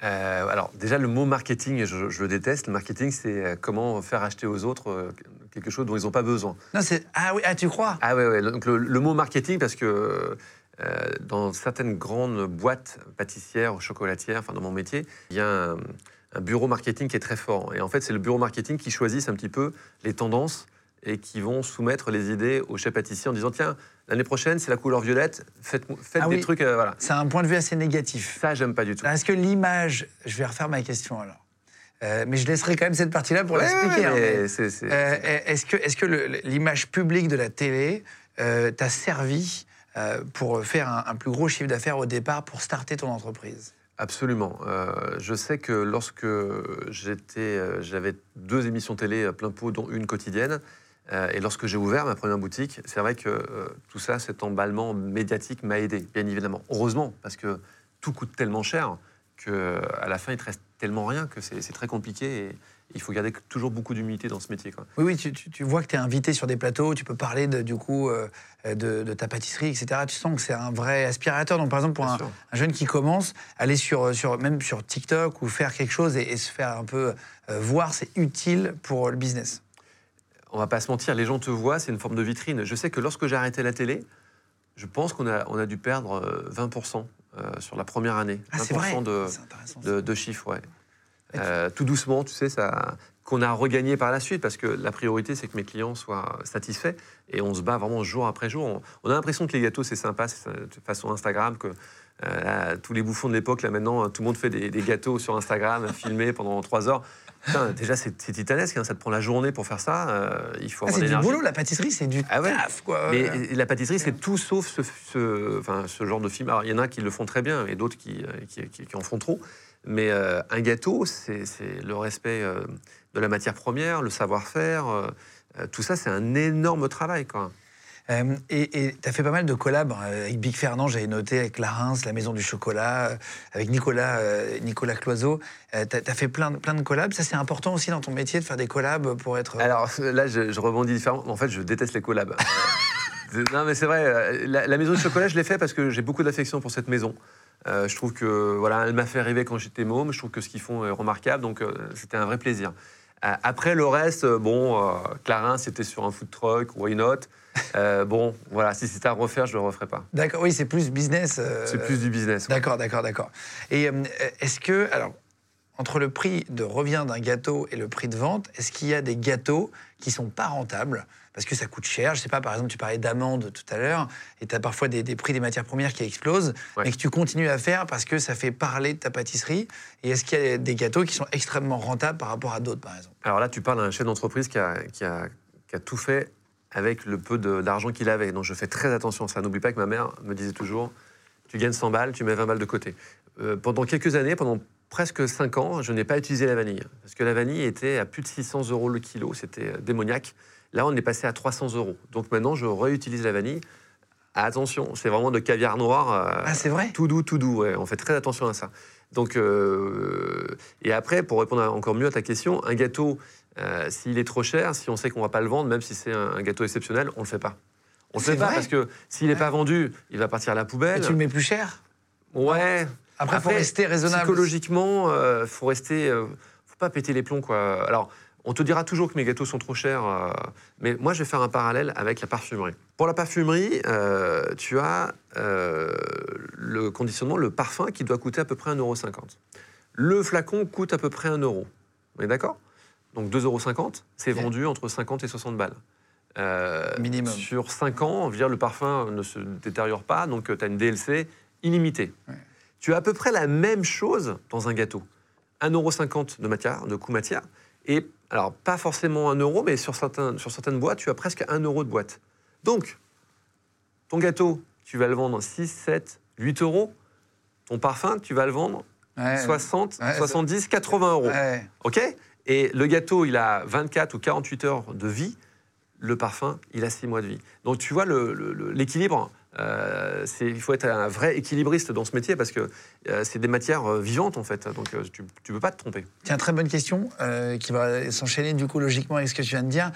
Euh, alors déjà le mot marketing, je, je le déteste. Le marketing, c'est euh, comment faire acheter aux autres euh, quelque chose dont ils n'ont pas besoin. Non, c'est. Ah oui, ah, tu crois? Ah ouais, ouais. Donc le, le mot marketing, parce que euh, dans certaines grandes boîtes pâtissières ou chocolatières, enfin dans mon métier, il y a un, un bureau marketing qui est très fort. Et en fait, c'est le bureau marketing qui choisit un petit peu les tendances et qui vont soumettre les idées aux chefs pâtissiers en disant tiens, l'année prochaine, c'est la couleur violette, faites, faites Ah des oui. trucs. euh, voilà. C'est un point de vue assez négatif. Ça, j'aime pas du tout. Est-ce que l'image. Je vais refaire ma question alors. Euh, mais je laisserai quand même cette partie-là pour Ouais, l'expliquer. ouais, hein, euh, Est-ce que, l'image publique de la télé t'a servi pour faire un, un plus gros chiffre d'affaires au départ pour starter ton entreprise? Absolument. Euh, je sais que lorsque j'étais, euh, j'avais deux émissions télé euh, plein pot, dont une quotidienne, euh, et lorsque j'ai ouvert ma première boutique, c'est vrai que euh, tout ça, cet emballement médiatique m'a aidé, bien évidemment. Heureusement, parce que tout coûte tellement cher qu'à la fin, il te reste tellement rien que c'est très compliqué et il faut garder toujours beaucoup d'humilité dans ce métier. Quoi. Oui, oui, tu, vois que tu es invité sur des plateaux, tu peux parler de, du coup euh, de, de ta pâtisserie, etc. Tu sens que c'est un vrai aspirateur. Donc, par exemple, pour un, jeune qui commence, aller sur, sur, même sur TikTok ou faire quelque chose et, et se faire un peu euh, voir, c'est utile pour le business. On va pas se mentir, les gens te voient, c'est une forme de vitrine. Je sais que lorsque j'ai arrêté la télé, je pense qu'on a, on a dû perdre euh, 20% euh, sur la première année. Ah, c'est vrai 20% de, chiffres, ouais. Euh, tout doucement, tu sais, ça, qu'on a regagné par la suite, parce que la priorité, c'est que mes clients soient satisfaits, et on se bat vraiment jour après jour. On, on a l'impression que les gâteaux, c'est sympa, c'est de façon Instagram, que euh, là, tous les bouffons de l'époque, là maintenant, tout le monde fait des, des gâteaux sur Instagram, *laughs* filmés pendant trois heures. Putain, déjà, c'est titanesque, hein, ça te prend la journée pour faire ça, euh, il faut Ah, avoir c'est du boulot, la pâtisserie, c'est du Ah ouais. taf, quoi. Mais Ouais. la pâtisserie, c'est tout sauf ce, ce- enfin, ce genre de film. Alors, il y en a qui le font très bien et d'autres qui, euh, qui, qui- qui en font trop. Mais euh, un gâteau, c'est le respect euh, de la matière première, le savoir-faire. tout ça, c'est un énorme travail. Quoi. Euh, et tu as fait pas mal de collabs hein, avec Big Fernand, j'avais noté, avec La Reims, La Maison du Chocolat, euh, avec Nicolas, euh, Nicolas Cloiseau. tu as, fait plein, de- plein de collabs. Ça, c'est important aussi dans ton métier de faire des collabs pour être. Alors là, je, je rebondis différemment. En fait, je déteste les collabs. *laughs* Non, mais c'est vrai. La, la maison du chocolat, je l'ai fait parce que j'ai beaucoup d'affection pour cette maison. Euh, je trouve que voilà, elle m'a fait rêver quand j'étais môme. Je trouve que ce qu'ils font est remarquable, donc euh, c'était un vrai plaisir. Euh, après le reste, bon, Clarins, c'était sur un food truck, why not? Euh, Bon, voilà, si c'était à refaire, je le referais pas. D'accord, oui, c'est plus business. euh, C'est plus du business. ouais. D'accord, d'accord, d'accord. Et euh, est-ce que, alors, entre le prix de revient d'un gâteau et le prix de vente, est-ce qu'il y a des gâteaux qui sont pas rentables? Parce que ça coûte cher Je sais pas, par exemple, tu parlais d'amandes tout à l'heure, et tu as parfois des, des prix des matières premières qui explosent, Ouais. mais que tu continues à faire parce que ça fait parler de ta pâtisserie. Et est-ce qu'il y a des gâteaux qui sont extrêmement rentables par rapport à d'autres, par exemple? Alors là, tu parles d'un chef d'entreprise qui a, qui, a, qui a tout fait avec le peu d'argent qu'il avait. Donc je fais très attention à ça. N'oublie pas que ma mère me disait toujours tu gagnes 100 balles, tu mets 20 balles de côté. Euh, pendant quelques années, pendant presque 5 ans, je n'ai pas utilisé la vanille. Parce que la vanille était à plus de 600 euros le kilo, c'était euh, démoniaque. Là, on est passé à 300 euros. Donc maintenant, je réutilise la vanille. Attention, c'est vraiment de caviar noir. euh, Ah, c'est vrai? Tout doux, tout doux, ouais. on fait très attention à ça. Donc, euh, et après, pour répondre encore mieux à ta question, un gâteau, euh, s'il est trop cher, si on sait qu'on va pas le vendre, même si c'est un, un gâteau exceptionnel, on le fait pas. On le C'est fait pas parce que s'il n'est pas vendu, il va partir à la Et poubelle. tu le mets plus cher Ouais. Après, faut rester raisonnable. Psychologiquement, euh, faut rester, euh, faut pas péter les plombs quoi. Alors, on te dira toujours que mes gâteaux sont trop chers, euh, mais moi je vais faire un parallèle avec la parfumerie. Pour la parfumerie, tu as le conditionnement, le parfum qui doit coûter à peu près 1,50€. Le flacon coûte à peu près 1 euro. On est d'accord? Donc 2,50€, c'est Ok. vendu entre 50 et 60 balles. Euh, Minimum. Sur 5 ans, je veux dire, le parfum ne se détériore pas, donc tu as une DLC illimitée. Ouais. Tu as à peu près la même chose dans un gâteau. 1,50€ de matière, de coût matière, et alors pas forcément 1 euro, mais sur, certains, sur certaines boîtes, tu as presque 1 euro de boîte. Donc, ton gâteau, tu vas le vendre 6, 7, 8 euros. Ton parfum, tu vas le vendre Ouais. 60, Ouais, ça- 70, 80 euros. OK? Et le gâteau, il a 24 ou 48 heures de vie. Le parfum, il a 6 mois de vie. Donc tu vois l'équilibre. euh, il faut être un vrai équilibriste dans ce métier parce que euh, c'est des matières euh, vivantes en fait. Donc tu ne peux pas te tromper. Tiens, très bonne question qui va s'enchaîner du coup logiquement avec ce que tu viens de dire.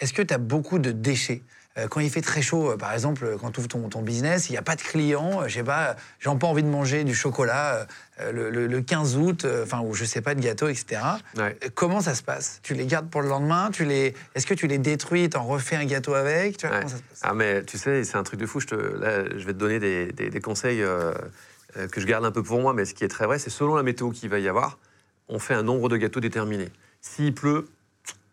Est-ce que tu as beaucoup de déchets? Quand il fait très chaud, euh, par exemple, euh, quand tu ouvres ton, ton business, il n'y a pas de clients, euh, je sais pas, j'ai pas envie de manger du chocolat euh, le, le- le 15 août, euh, enfin, ou je sais pas, de gâteau, etc. Ouais. Euh, Comment ça se passe? Tu les gardes pour le lendemain? Tu les... Est-ce que tu les détruis, t'en refais un gâteau avec? Tu vois, Ouais. Comment ça se passe? Ah mais tu sais, c'est un truc de fou. Je, te, là, je vais te donner des, des- des conseils euh, euh, que je garde un peu pour moi, mais ce qui est très vrai, c'est selon la météo qu'il va y avoir, on fait un nombre de gâteaux déterminé. S'il pleut,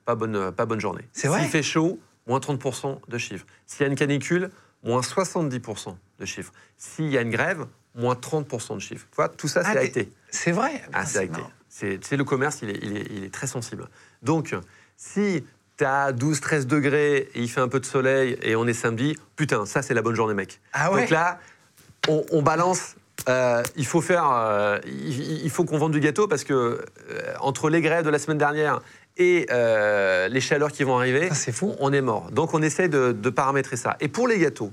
pas bonne, pas bonne journée. C'est vrai? S'il fait chaud, moins 30% de chiffre. S'il y a une canicule, moins 70% de chiffre. S'il y a une grève, moins 30% de chiffre. Tu vois, tout ça, Ah, c'est acté. C'est vrai Ah, c'est acté. C'est le commerce, il est, il est- il est très sensible. Donc, si tu as 12, 13 degrés et il fait un peu de soleil et on est samedi, putain, ça, c'est la bonne journée, mec. Ah ouais Donc là, on, on balance. Euh, il faut faire, euh, il, il faut qu'on vende du gâteau parce que euh, entre les grèves de la semaine dernière et les chaleurs qui vont arriver, Ah, c'est fou. on est mort. Donc on essaie de, de paramétrer ça. Et pour les gâteaux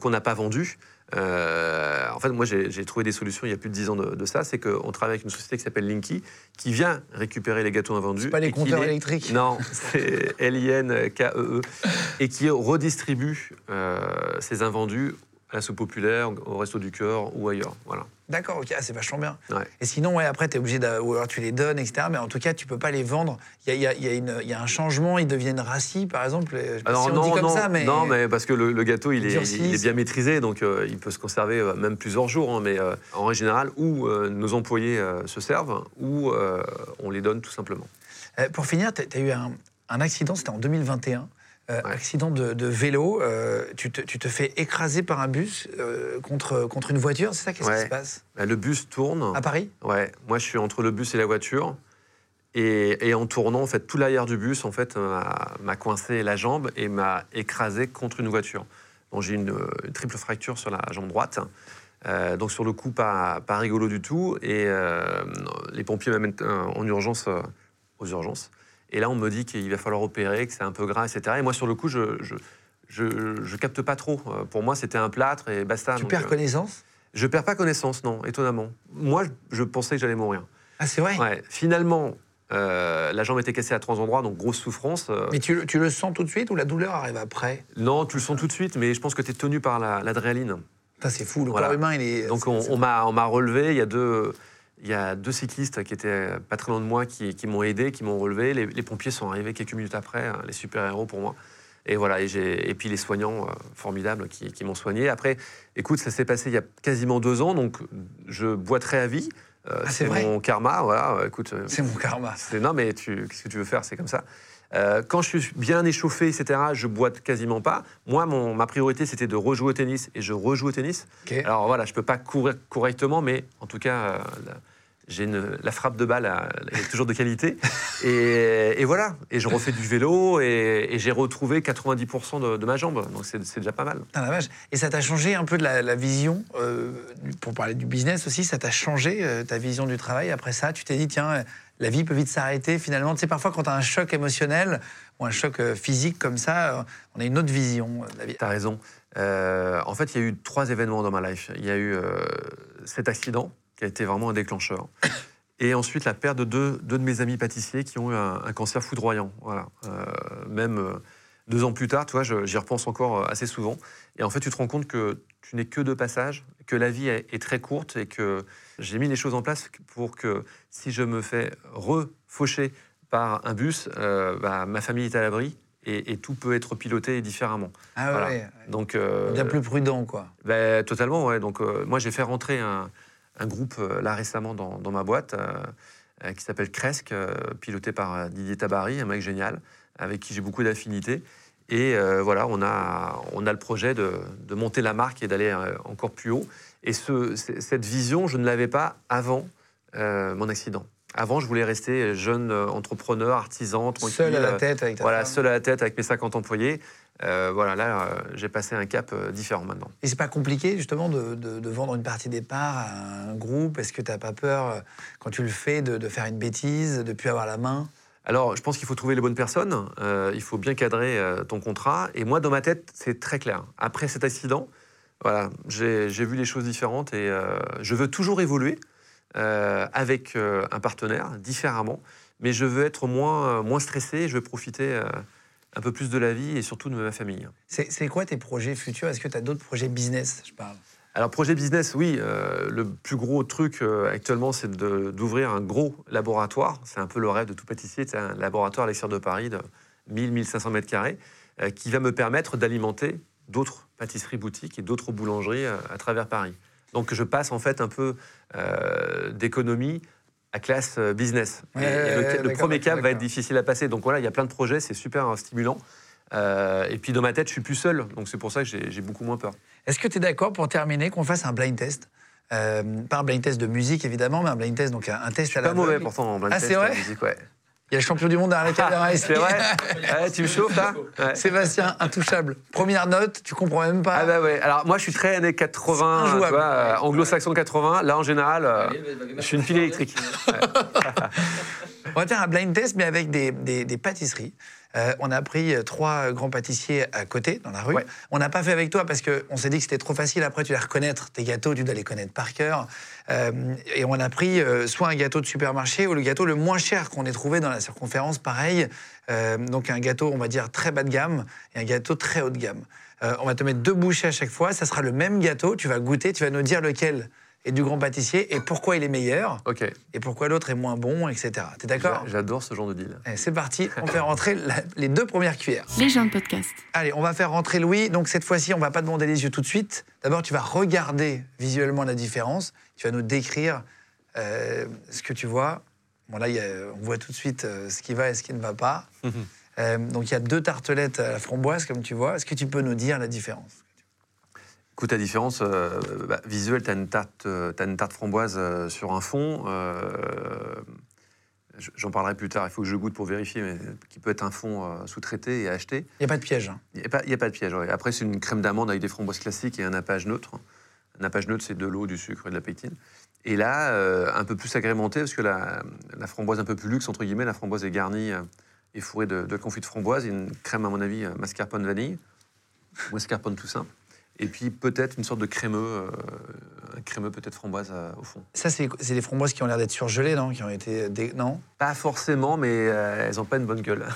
qu'on n'a pas vendus, en fait, moi j'ai j'ai trouvé des solutions il y a plus de 10 ans de, de ça. C'est qu'on travaille avec une société qui s'appelle Linky qui vient récupérer les gâteaux invendus. C'est pas les compteurs les- électriques. Non, c'est L-I-N-K-E-E. E et qui redistribue ces invendus à la soupe populaire, au Resto du Cœur ou ailleurs. Voilà. D'accord, ok, ah, c'est vachement bien. Ouais. Et sinon, ouais, après, tu es obligé de. Ou alors tu les donnes, etc. Mais en tout cas, tu peux pas les vendre. Il y a, y y y un changement, ils deviennent rassis, par exemple. Je sais pas Alors si on non, dit comme non, ça, mais. non, mais parce que le, le gâteau, il est, durcissent. il est bien maîtrisé, donc euh, il peut se conserver euh, même plusieurs jours. hein, mais euh, en règle générale, ou euh, nos employés euh, se servent, ou euh, on les donne tout simplement. Euh, pour finir, tu as eu un, un accident, c'était en 2021. Euh, Ouais. Accident de, de vélo. euh, tu, te, tu te fais écraser par un bus euh, contre, contre une voiture, c'est ça Qu'est-ce qui se passe? Bah, Le bus tourne. À Paris? Ouais, moi je suis entre le bus et la voiture. Et, et en tournant, en fait, tout l'arrière du bus en fait, m'a coincé la jambe et m'a écrasé contre une voiture. Donc j'ai une, une triple fracture sur la jambe droite. Donc sur le coup, pas, pas rigolo du tout. Et les pompiers m'amènent en urgence aux urgences. Et là, on me dit qu'il va falloir opérer, que c'est un peu gras, etc. Et moi, sur le coup, je, je, je, je capte pas trop. Euh, Pour moi, c'était un plâtre et basta. Tu Donc, perds euh, connaissance? Je perds pas connaissance, non, étonnamment. Moi, je, pensais que j'allais mourir. Ah, c'est vrai? Ouais, finalement, euh, la jambe était cassée à trois endroits, donc grosse souffrance. euh, Mais tu, le- tu le sens tout de suite ou la douleur arrive après? Non, tu le sens tout de suite, mais je pense que tu es tenu par la- l'adrénaline. Ça, c'est fou. Le Voilà. corps humain, il est. donc c'est- on, on m'a relevé, il y a deux... Il y a deux cyclistes qui étaient pas très loin de moi qui, qui m'ont aidé, qui m'ont relevé. Les, les pompiers sont arrivés quelques minutes après, hein, les super-héros pour moi. Et voilà, et, puis les soignants euh, formidables qui, qui m'ont soigné. Après, écoute, ça s'est passé il y a quasiment deux ans, donc je boiterai à vie. Euh, Ah, c'est mon karma, voilà. euh, Écoute, euh, C'est mon karma. C'est- non, mais qu'est-ce que tu veux faire? C'est comme ça. Euh, quand je suis bien échauffé, etc., je boite quasiment pas. Moi, mon, ma priorité, c'était de rejouer au tennis, et je rejoue au tennis. Alors voilà, je peux pas courir correctement, mais en tout cas, euh, la- j'ai la frappe de balle est toujours de qualité. Et, et voilà. Et je refais du vélo et, et j'ai retrouvé 90% de, de ma jambe. Donc c'est déjà pas mal. Putain, la vache. Et ça t'a changé un peu de la, la vision, euh, pour parler du business aussi, ça t'a changé euh, ta vision du travail après ça? Tu t'es dit, tiens, la vie peut vite s'arrêter finalement. Tu sais, parfois quand tu as un choc émotionnel ou un choc euh, physique comme ça, on a une autre vision de la vie. T'as raison. Euh, en fait, il y a eu trois événements dans ma life. Il y a eu cet accident qui a été vraiment un déclencheur. Et ensuite, la perte de deux, deux de mes amis pâtissiers qui ont eu un, un cancer foudroyant. Voilà. Euh, même euh, deux ans plus tard, tu vois, j'y repense encore euh, assez souvent. Et en fait, tu te rends compte que tu n'es que de passage, que la vie est, est très courte et que j'ai mis les choses en place pour que si je me fais refaucher par un bus, euh, bah, ma famille est à l'abri et, et tout peut être piloté différemment. Ah ouais, Voilà. ouais. Donc, bien plus prudent, quoi. ben, totalement, ouais. Donc, moi, j'ai fait rentrer un, un groupe euh, là récemment dans, dans ma boîte euh, euh, qui s'appelle Cresque, piloté par Didier Tabary, un mec génial, avec qui j'ai beaucoup d'affinités. Et euh, voilà, on a, on a le projet de, de monter la marque et d'aller encore plus haut. Et ce, cette vision, je ne l'avais pas avant euh, mon accident. Avant, je voulais rester jeune entrepreneur, artisan, tranquille. Seul à la tête avec ta Voilà, femme. seul à la tête avec mes 50 employés. Euh, voilà, là, euh, j'ai passé un cap euh, différent maintenant. Et c'est pas compliqué justement de, de- de vendre une partie des parts à un groupe? Est-ce que tu n'as pas peur, quand tu le fais, de, de faire une bêtise, de plus avoir la main? Alors, je pense qu'il faut trouver les bonnes personnes. il faut bien cadrer ton contrat. Et moi, dans ma tête, c'est très clair. Après cet accident, voilà, j'ai vu les choses différentes et je veux toujours évoluer avec un partenaire différemment. Mais je veux être moins, moins stressé. Je veux profiter un peu plus de la vie et surtout de ma famille. C'est quoi tes projets futurs? Est-ce que tu as d'autres projets business? Je parle. Alors, projet business, oui. euh, le plus gros truc euh, actuellement, c'est d'ouvrir un gros laboratoire. C'est un peu le rêve de tout pâtissier. C'est un laboratoire à l'extérieur de Paris de 1000-1500 mètres carrés euh, qui va me permettre d'alimenter d'autres pâtisseries boutiques et d'autres boulangeries à travers Paris. Donc, je passe en fait un peu d'économie à classe euh, business. Et- Ouais, le, ouais, le d'accord, premier cap va être difficile à passer. Donc voilà, il y a plein de projets, c'est super euh, stimulant. Euh, et puis dans ma tête, je suis plus seul, donc c'est pour ça que j'ai beaucoup moins peur. Est-ce que tu es d'accord pour terminer qu'on fasse un blind test? Euh, Pas un blind test de musique évidemment, mais un blind test, donc un, un test à la Pas mauvais pourtant en blind Ah, test, la musique, ouais. Il y a le champion du monde caméra *laughs* ici. C'est vrai *laughs* Ouais, Tu me chauffes là Ouais. Sébastien, intouchable. Première note, tu comprends même pas. Ah bah ouais. Alors moi je suis très années 80, tu Injouable. vois, euh, anglo-saxon 80. Là en général, euh, je suis une pile électrique. *laughs* On va faire un blind test, mais avec des, des- des pâtisseries. Euh, on a pris euh, trois grands pâtissiers à côté, dans la rue. Ouais. On n'a pas fait avec toi parce qu'on s'est dit que c'était trop facile. Après, tu dois reconnaître tes gâteaux, tu dois les connaître par cœur. Euh, et on a pris euh, soit un gâteau de supermarché ou le gâteau le moins cher qu'on ait trouvé dans la circonférence, pareil. Euh, donc un gâteau, on va dire, très bas de gamme et un gâteau très haut de gamme. Euh, on va te mettre deux bouchées à chaque fois. Ça sera le même gâteau. Tu vas goûter, tu vas nous dire lequel est du grand pâtissier et pourquoi il est meilleur Ok. et pourquoi l'autre est moins bon, etc. T'es d'accord? J'a- J'adore ce genre de deal. Allez, c'est parti, on fait rentrer la- les deux premières cuillères. Les gens de podcast. Allez, on va faire rentrer Louis. Donc cette fois-ci, on va pas demander les yeux tout de suite. D'abord, tu vas regarder visuellement la différence. Tu vas nous décrire euh, ce que tu vois. Bon là, il y a- on voit tout de suite euh, ce qui va et ce qui ne va pas. Euh, donc il y a deux tartelettes à la framboise, comme tu vois. Est-ce que tu peux nous dire la différence? Écoute, la différence euh, bah, visuelle, tu as une tarte, euh, t'as une tarte framboise euh, sur un fond. euh, J'en parlerai plus tard, il faut que je goûte pour vérifier, mais qui peut être un fond euh, sous-traité et acheté. Il n'y a pas de piège. Il n'y a, pas- a de piège. ouais. Après, c'est une crème d'amande avec des framboises classiques et un nappage neutre. Un nappage neutre, c'est de l'eau, du sucre et de la pectine. Et là, un peu plus agrémenté, parce que la, la framboise un peu plus luxe, entre guillemets, la framboise est garnie et fourrée de, de confit de framboise. Et une crème, à mon avis, mascarpone vanille, ou mascarpone tout simple. Et puis peut-être une sorte de crémeux, euh, un crémeux peut-être framboise euh, au fond. Ça, c'est des framboises qui ont l'air d'être surgelées, non? Qui ont été. dé- Non? Pas forcément, mais euh, elles n'ont pas une bonne gueule. *laughs*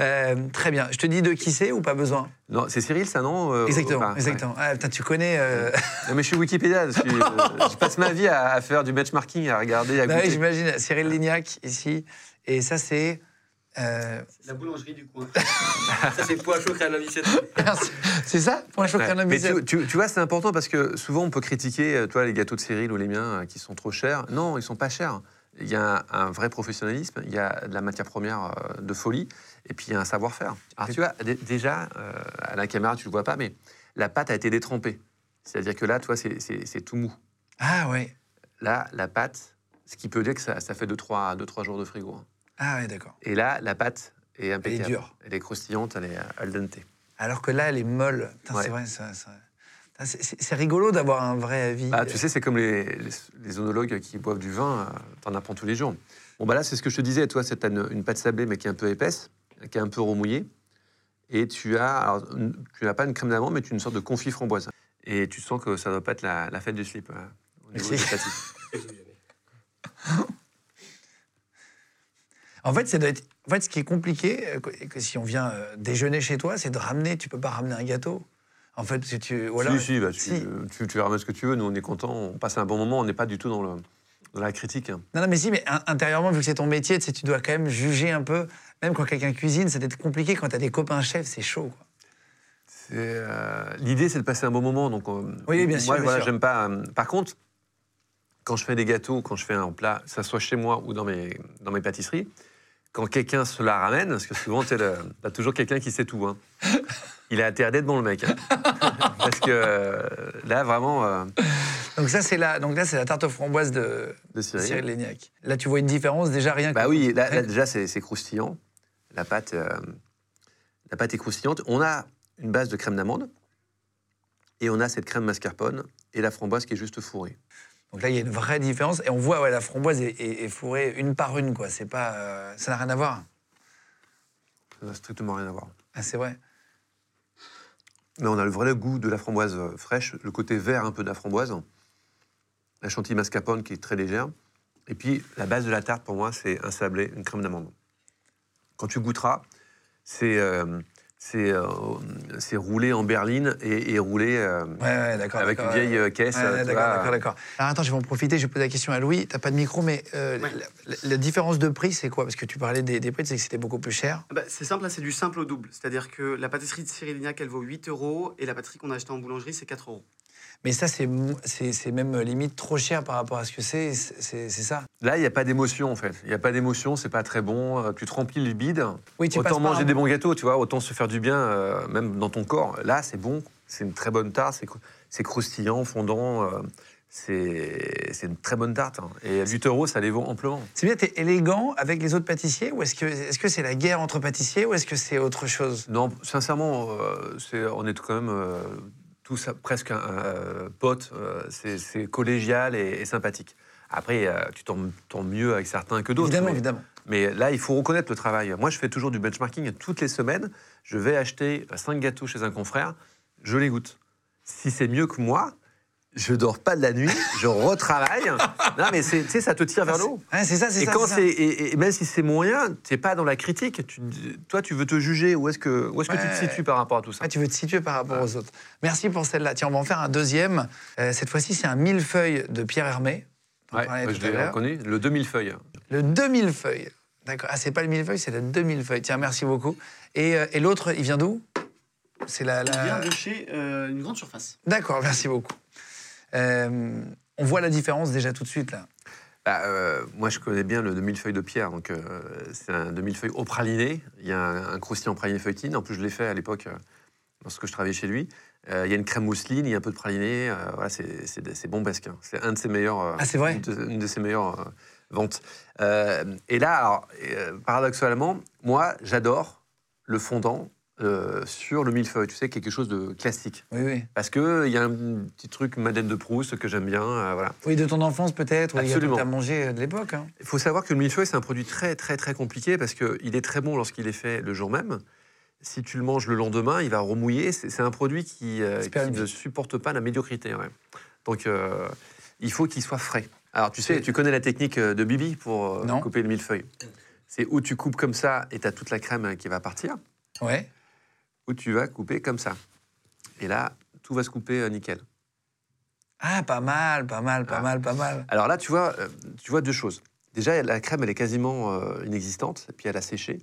Euh, Très bien. Je te dis de qui c'est ou pas besoin? Non, c'est Cyril, ça, non? Euh, Exactement, enfin, ouais. exactement. Ah, putain, tu connais. euh, *laughs* Non, mais je suis Wikipédia. Je, suis- euh, je passe ma vie à, à faire du benchmarking, à regarder, à Bah oui, goûter. j'imagine. Cyril Lignac, ici. Et ça, c'est. Euh, La boulangerie du coin. *laughs* ça, c'est pois chaud créa la merci. c'est ça Pour la Ouais. chocolat Mais tu, tu- tu vois, c'est important parce que souvent on peut critiquer, euh, toi, les gâteaux de Cyril ou les miens euh, qui sont trop chers. Non, ils sont pas chers. Il y a un, un vrai professionnalisme, il y a de la matière première de folie, et puis il y a un savoir-faire. Alors tu vois, dé- déjà, euh, à la caméra, tu le vois pas, mais la pâte a été détrempée. C'est-à-dire que là, toi, c'est- c'est c'est tout mou. Ah ouais. là, la pâte, ce qui peut dire que ça, ça fait 2-3 deux, trois jours de frigo. Hein. Ah ouais, d'accord. Et là, la pâte est impeccable. dure. Elle est croustillante, elle est euh, al dente. Alors que là, elle est molle. Ouais. C'est vrai, ça. ça- Putain, c'est- rigolo d'avoir un vrai avis. Bah, tu sais, c'est comme les, les, les onologues qui boivent du vin, euh, t'en apprends tous les jours. Bon, bah là, c'est ce que je te disais, toi, c'est une, une pâte sablée, mais qui est un peu épaisse, qui est un peu remouillée. Et tu as, alors, une- tu n'as pas une crème d'amande, mais tu as une sorte de confit framboise. Et tu sens que ça ne doit pas être la, la fête du slip. euh, au niveau Merci. *laughs* En fait, ça doit être- en fait, ce qui est compliqué, euh, que, si on vient euh, déjeuner chez toi, c'est de ramener. Tu peux pas ramener un gâteau. En fait, parce que tu. Voilà. Si, si, bah, tu, Si. Tu, tu ramènes ce que tu veux. Nous, on est contents, on passe un bon moment, on n'est pas du tout dans, le, dans la critique. hein. Non, non, mais si, mais in- intérieurement, vu que c'est ton métier, tu, sais, tu dois quand même juger un peu. Même quand quelqu'un cuisine, ça doit être compliqué. Quand tu as des copains chefs, c'est chaud. quoi. Euh, L'idée, c'est de passer un bon moment. Donc, euh, Oui, bien sûr, Moi, voilà, j'aime pas. euh, par contre, quand je fais des gâteaux, quand je fais un plat, que ça soit chez moi ou dans mes, dans mes pâtisseries, quand quelqu'un se la ramène, parce que souvent, tu as toujours quelqu'un qui sait tout. hein. *laughs* Il a intérêt d'être bon, le mec. hein. *laughs* parce que euh, là, vraiment, euh, Donc, ça, c'est la, donc là, c'est la tarte aux framboises de, de Cyril. Cyril Lignac. Là, tu vois une différence déjà rien que. Bah oui, là, là, déjà, c'est c'est croustillant. La pâte, euh, la pâte est croustillante. On a une base de crème d'amande et on a cette crème mascarpone et la framboise qui est juste fourrée. Donc là, il y a une vraie différence. Et on voit, ouais, la framboise est, est- est fourrée une par une, quoi. C'est pas, euh, ça n'a rien à voir. Ça n'a strictement rien à voir. Ah, c'est vrai. Mais on a le vrai goût de la framboise euh, fraîche, le côté vert un peu de la framboise, la chantilly mascarpone qui est très légère. Et puis la base de la tarte pour moi, c'est un sablé, une crème d'amande. Quand tu goûteras, c'est euh, c'est euh, c'est roulé en berline et, et roulé euh, Ouais, ouais, d'accord. avec une vieille ouais. euh, caisse. Ouais, d'accord, d'accord, d'accord. Alors attends, je vais en profiter, je vais poser la question à Louis. T'as pas de micro, mais euh, Ouais. la, la- la différence de prix, c'est quoi? Parce que tu parlais des, des prix, tu sais que c'était beaucoup plus cher. Bah, c'est simple, là, c'est du simple au double. C'est-à-dire que la pâtisserie de Cyril Lignac, elle vaut 8 euros et la pâtisserie qu'on a achetée en boulangerie, c'est 4 euros. Mais ça, c'est c'est c'est même euh, limite trop cher par rapport à ce que c'est. C'est c'est- c'est ça. Là, il n'y a pas d'émotion en fait. Il n'y a pas d'émotion, c'est pas très bon. euh, Tu te remplis le bide. Oui, tu autant manger des bons gâteaux, tu vois, autant se faire du bien, euh, même dans ton corps. Là, c'est bon, c'est une très bonne tarte, c'est cr- c'est croustillant, fondant. euh, c'est c'est une très bonne tarte. hein. Et à 8 euros, ça les vaut amplement. C'est bien, t'es élégant avec les autres pâtissiers ou est-ce que est-ce que c'est la guerre entre pâtissiers ou est-ce que c'est autre chose? Non, sincèrement, euh, c'est- on est quand même tous presque un, euh, potes. euh, c'est collégial et, et sympathique. Après, euh, tu tombes, tombes mieux avec certains que d'autres. Évidemment, mais- évidemment. Mais là, il faut reconnaître le travail. Moi, je fais toujours du benchmarking. Toutes les semaines, je vais acheter 5 gâteaux chez un confrère, je les goûte. Si c'est mieux que moi, je dors pas de la nuit, je retravaille. *laughs* non, mais c'est- tu sais, ça te tire vers le haut. Ouais, c'est ça, c'est Et, ça. quand et, et même si c'est moyen, tu n'es pas dans la critique. Tu, toi, tu veux te juger. Où est-ce que, où est-ce que tu te situes par rapport à tout ça Ah, tu veux te situer par rapport aux autres. Merci pour celle-là. Tiens, on va en faire un deuxième. Euh, cette fois-ci, c'est un millefeuille de Pierre Hermé. Ouais, je l'ai reconnu. Le 2000 feuilles. Le 2000 feuilles. D'accord. Ah, c'est pas le millefeuille, c'est le 2000 feuilles. Tiens, merci beaucoup. Et, euh, et l'autre, il vient d'où? C'est la. Il vient de chez euh, une grande surface. D'accord, merci beaucoup. Euh, on voit la différence déjà tout de suite là. Bah, euh, moi, je connais bien le demi-feuille de pierre. Donc, euh, c'est un demi-feuille au praliné. Il y a un, un croustillant praliné feuilletine. En plus, je l'ai fait à l'époque lorsque je travaillais chez lui. Il y a une crème mousseline, il y a un peu de praliné. voilà, c'est, bombesque. hein. C'est un de ses meilleurs. Ah, c'est vrai une, de, une de ses meilleures ventes. Et là, alors, paradoxalement, moi, j'adore le fondant euh, sur le millefeuille. Tu sais, quelque chose de classique. Oui, oui. Parce qu'il y a un petit truc Madeleine de Proust que j'aime bien. euh, voilà. Oui, de ton enfance peut-être, ou il y a Absolument. tout à manger de l'époque. hein. Il faut savoir que le millefeuille, c'est un produit très, très, très compliqué parce qu'il est très bon lorsqu'il est fait le jour même. Si tu le manges le lendemain, il va remouiller. C'est un produit qui, euh, ne supporte pas la médiocrité. ouais. Donc, euh, il faut qu'il soit frais. Alors, tu sais, tu connais la technique euh, de Bibi pour euh, couper le millefeuille? C'est où tu coupes comme ça et tu as toute la crème euh, qui va partir, Ouais. Ou tu vas couper comme ça. Et là, tout va se couper euh, nickel. Ah, pas mal, pas mal, pas Ah. mal, pas mal. Alors là, tu vois, euh, tu vois deux choses. Déjà, la crème, elle est quasiment euh, inexistante, et puis elle a séché.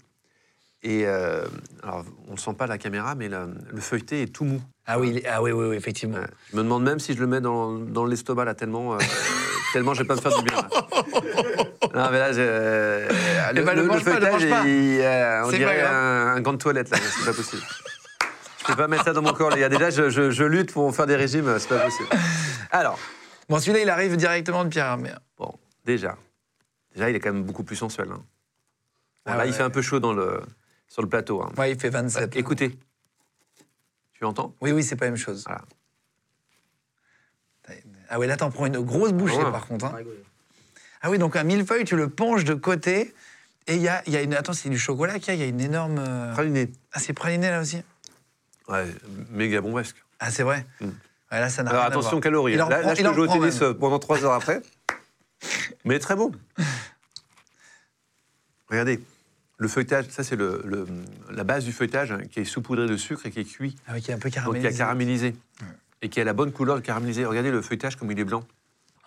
Et euh, alors, on ne sent pas à la caméra, mais le, le feuilleté est tout mou. Ah oui, ah oui, oui, oui, effectivement. Ouais. Je me demande même si je le mets dans, dans l'estomac, là, tellement, euh, *laughs* tellement je vais pas me faire du bien. là. *laughs* Non, mais là, le, ben, le- ne feuilletage, mange pas. il- on dirait un, un gant de toilette, là, c'est pas possible. Je peux pas mettre ça dans mon corps, les gars. Déjà, je, je- je lutte pour faire des régimes, c'est pas possible. Alors, Bon, celui-là, il arrive directement de Pierre Hermé. Bon, déjà. Déjà, il est quand même beaucoup plus sensuel. hein. Ah là, ouais, il fait un peu chaud dans le, sur le plateau. hein. Ouais, il fait 27. Écoutez. Tu entends? Oui, oui, c'est pas la même chose. Voilà. Ah ouais, là, t'en prends une grosse bouchée, Ouais. par contre. hein. Ah oui, donc un millefeuille, tu le penches de côté. Et il y a, il y a une. Attends, c'est du chocolat qu'il y a Il y a une énorme. euh, Praliné. Ah, c'est praliné là aussi Ouais, méga bombesque. Ah, c'est vrai Mm. Ouais, là, ça n'a Alors rien à attention voir. aux calories. En Là, prend- là, je peux jouer au tennis même. pendant trois heures après. Mais très bon. Regardez, le feuilletage, ça c'est le, le- la base du feuilletage hein, qui est saupoudré de sucre et qui est cuit, Ah oui, qui est un peu donc qui caramélisé. a caramélisé. Et qui a la bonne couleur de caramélisé. Regardez le feuilletage comme il est blanc.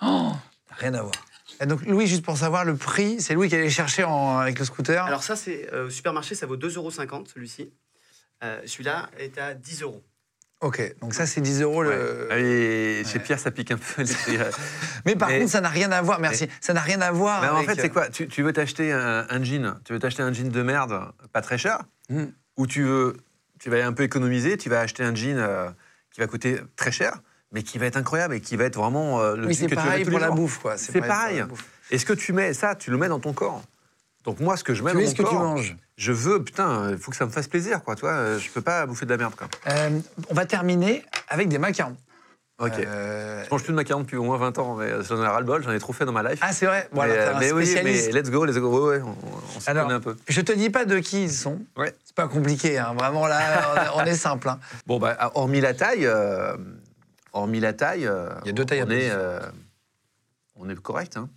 Rien à voir. Et donc, Louis, juste pour savoir le prix, c'est Louis qui allait chercher en- avec le scooter. Alors ça, c'est euh, au supermarché, ça vaut 2,50 euros celui-ci. Euh, Celui-là est à 10 euros. Ok, donc ça, c'est 10 euros le. Et chez Pierre, ça pique un peu. les- *laughs* Mais par Mais- contre, ça n'a rien à voir, merci. Ça n'a rien à voir. Mais en avec, fait, c'est quoi? Tu, tu veux t'acheter un, un jean, tu veux t'acheter un jean de merde, pas très cher, Mm. ou tu veux, tu vas un peu économiser, tu vas acheter un jean euh, qui va coûter très cher, mais qui va être incroyable et qui va être vraiment euh, le jean c'est que tu vas tous pour les la bouffe, quoi. C'est pareil. Et ce que tu mets, ça, tu le mets dans ton corps? Donc moi, ce que je mets Tu dans mon ce que tu corps, manges. Je veux, putain, il faut que ça me fasse plaisir, quoi. Toi, euh, je peux pas bouffer de la merde, quoi. Euh, on va terminer avec des macarons. Ok. Euh, Je mange plus de macarons depuis au moins 20 ans, mais j'en ai ras le bol, j'en ai trop fait dans ma life. Ah, c'est vrai Voilà, mais, un mais oui, mais let's go, let's go, ouais, ouais, on, on s'y connaît un peu. je te dis pas de qui ils sont. Ouais. C'est pas compliqué, hein. vraiment là, on est simple. hein. *laughs* Bon, bah, hormis la taille, euh, hormis la taille, Il y a deux tailles à on, est, position. euh, on est correct. Hein.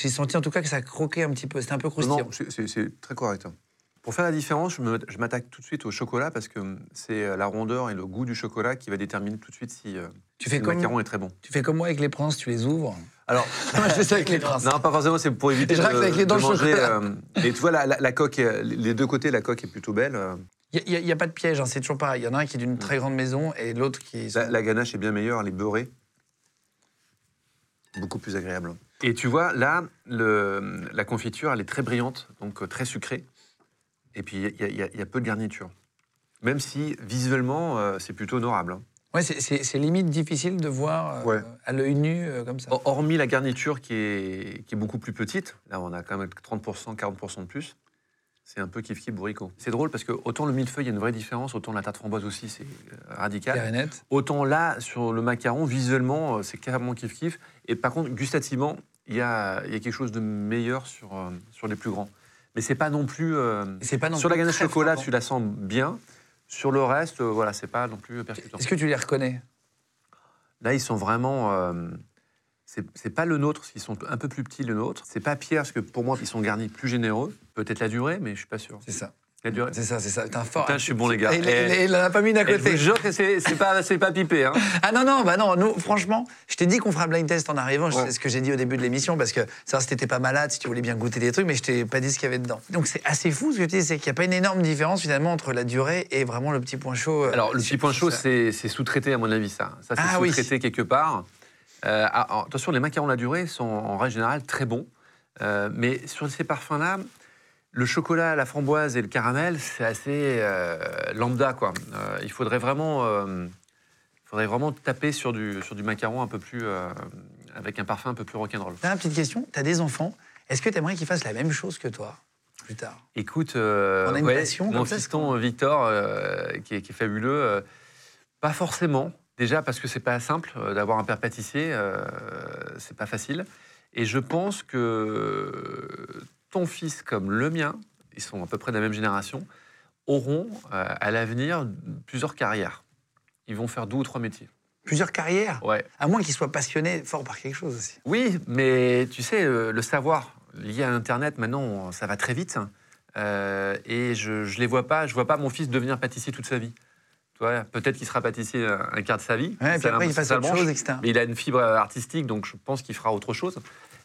J'ai senti en tout cas que ça croquait un petit peu, c'était un peu croustillant. Non, c'est- très correct. hein. Pour faire la différence, je m'attaque tout de suite au chocolat parce que c'est euh, la rondeur et le goût du chocolat qui va déterminer tout de suite si, euh, Tu fais si comme- le macaron est très bon. Tu fais comme moi avec les princes, tu les ouvres. Alors, *laughs* je fais ça avec les princes. non, pas forcément, c'est pour éviter de, avec les dents de manger. chocolat. euh, et tu vois, la, la- la coque, est- les deux côtés, la coque est plutôt belle. Il n'y a, pas de piège, hein, c'est toujours pareil. Il y en a un qui est d'une très grande maison et l'autre qui est. La, la ganache est bien meilleure, elle est beurrée. Beaucoup plus agréable. Et tu vois, là, le- la confiture, elle est très brillante, donc euh, très sucrée. Et puis, il y, a- y y peu de garniture. Même si, visuellement, euh, c'est plutôt honorable. hein. Ouais, c'est- limite difficile de voir euh, Ouais. à l'œil nu euh, comme ça. Hor- Hormis la garniture qui est, qui est beaucoup plus petite, là, on a quand même 30%, 40% de plus. C'est un peu kiff-kiff bourricot. C'est drôle parce que autant le millefeuille, il y a une vraie différence, autant la tarte framboise aussi, c'est euh, radical. Net. Autant là, sur le macaron, visuellement, euh, c'est carrément kiff-kiff. Et par contre, gustativement, il y a, il y a quelque chose de meilleur sur, euh, sur les plus grands. Mais c'est pas non plus. euh, pas non sur la ganache chocolat, frappant. tu la sens bien. Sur le reste, euh, voilà, c'est pas non plus percutant. Est-ce que tu les reconnais? Là, ils sont vraiment. euh, c'est pas le nôtre, ils sont un peu plus petits le nôtre. C'est pas Pierre, parce que pour moi, ils sont garnis plus généreux. Peut-être la durée, mais je suis pas sûr. C'est ça. La durée. C'est ça, c'est ça. T'es un fort. Putain, je suis bon, les gars. Et il, Eh, il- en a pas mis d'un je côté. jure que c'est pas, pas pipé. Hein. *laughs* Ah non, non, bah non, nous, franchement, je t'ai dit qu'on fera un blind test en arrivant, Ouais. c'est ce que j'ai dit au début de l'émission, parce que ça, si t'étais pas malade, si tu voulais bien goûter des trucs, mais je t'ai pas dit ce qu'il y avait dedans. Donc c'est assez fou ce que tu dis, c'est qu'il n'y a pas une énorme différence finalement entre la durée et vraiment le petit point chaud. euh, Alors, le petit point chaud, c'est sous-traité, à mon avis, ça. Ça, c'est Ah oui. sous-traité quelque part. Euh, ah, attention, les macarons à la durée sont en règle générale très bons. Euh, mais sur ces parfums-là, le chocolat, la framboise et le caramel, c'est assez euh, lambda, quoi. Il faudrait vraiment, faudrait vraiment taper sur du, sur du macaron un peu plus, avec un parfum un peu plus rock'n'roll. Une petite question, t'as des enfants, est-ce que t'aimerais qu'ils fassent la même chose que toi plus tard? Écoute, On a une ouais, passion mon comme ça, fiston Victor, qui, est, qui est fabuleux, pas forcément. Déjà parce que c'est pas simple euh, d'avoir un père pâtissier, euh, c'est pas facile. Et je pense que ton fils comme le mien, ils sont à peu près de la même génération, auront euh, à l'avenir plusieurs carrières. Ils vont faire deux ou trois métiers. Plusieurs carrières? Ouais. À moins qu'ils soient passionnés fort par quelque chose aussi. Oui, mais tu sais, euh, le savoir lié à Internet, maintenant, ça va très vite. Euh, et je ne les vois pas, je vois pas mon fils devenir pâtissier toute sa vie. Peut-être qu'il sera pâtissier un, un quart de sa vie. Ouais, et puis après, il le autre chose, etc. Mais il a une fibre artistique, donc je pense qu'il fera autre chose.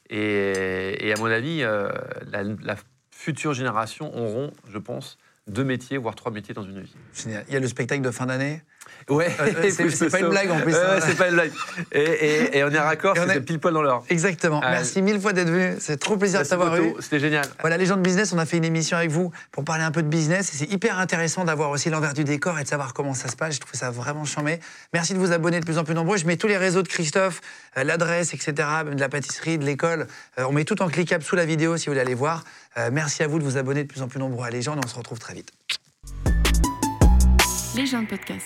Et, et à mon avis, euh, la, la future génération auront, je pense, deux métiers, voire trois métiers dans une vie. Génial. Il y a le spectacle de fin d'année. Ouais, Euh, *laughs* c'est- c'est pas une blague, en plus, Ouais, ouais, c'est pas une blague. Et, et- et on est *laughs* raccord, c'était est- pile poil dans l'heure. Exactement. Ah, Merci mille fois d'être venu. C'est trop plaisir de t'avoir eu. C'était génial. Voilà, les gens de business, on a fait une émission avec vous pour parler un peu de business. Et c'est hyper intéressant d'avoir aussi l'envers du décor et de savoir comment ça se passe. Je trouve ça vraiment chambé. Merci de vous abonner de plus en plus nombreux. Je mets tous les réseaux de Christophe, euh, l'adresse, etc., de la pâtisserie, de l'école. Euh, on met tout en cliquable sous la vidéo si vous voulez aller voir. Euh, merci à vous de vous abonner de plus en plus nombreux à Légende et on se retrouve très vite. Légende podcast.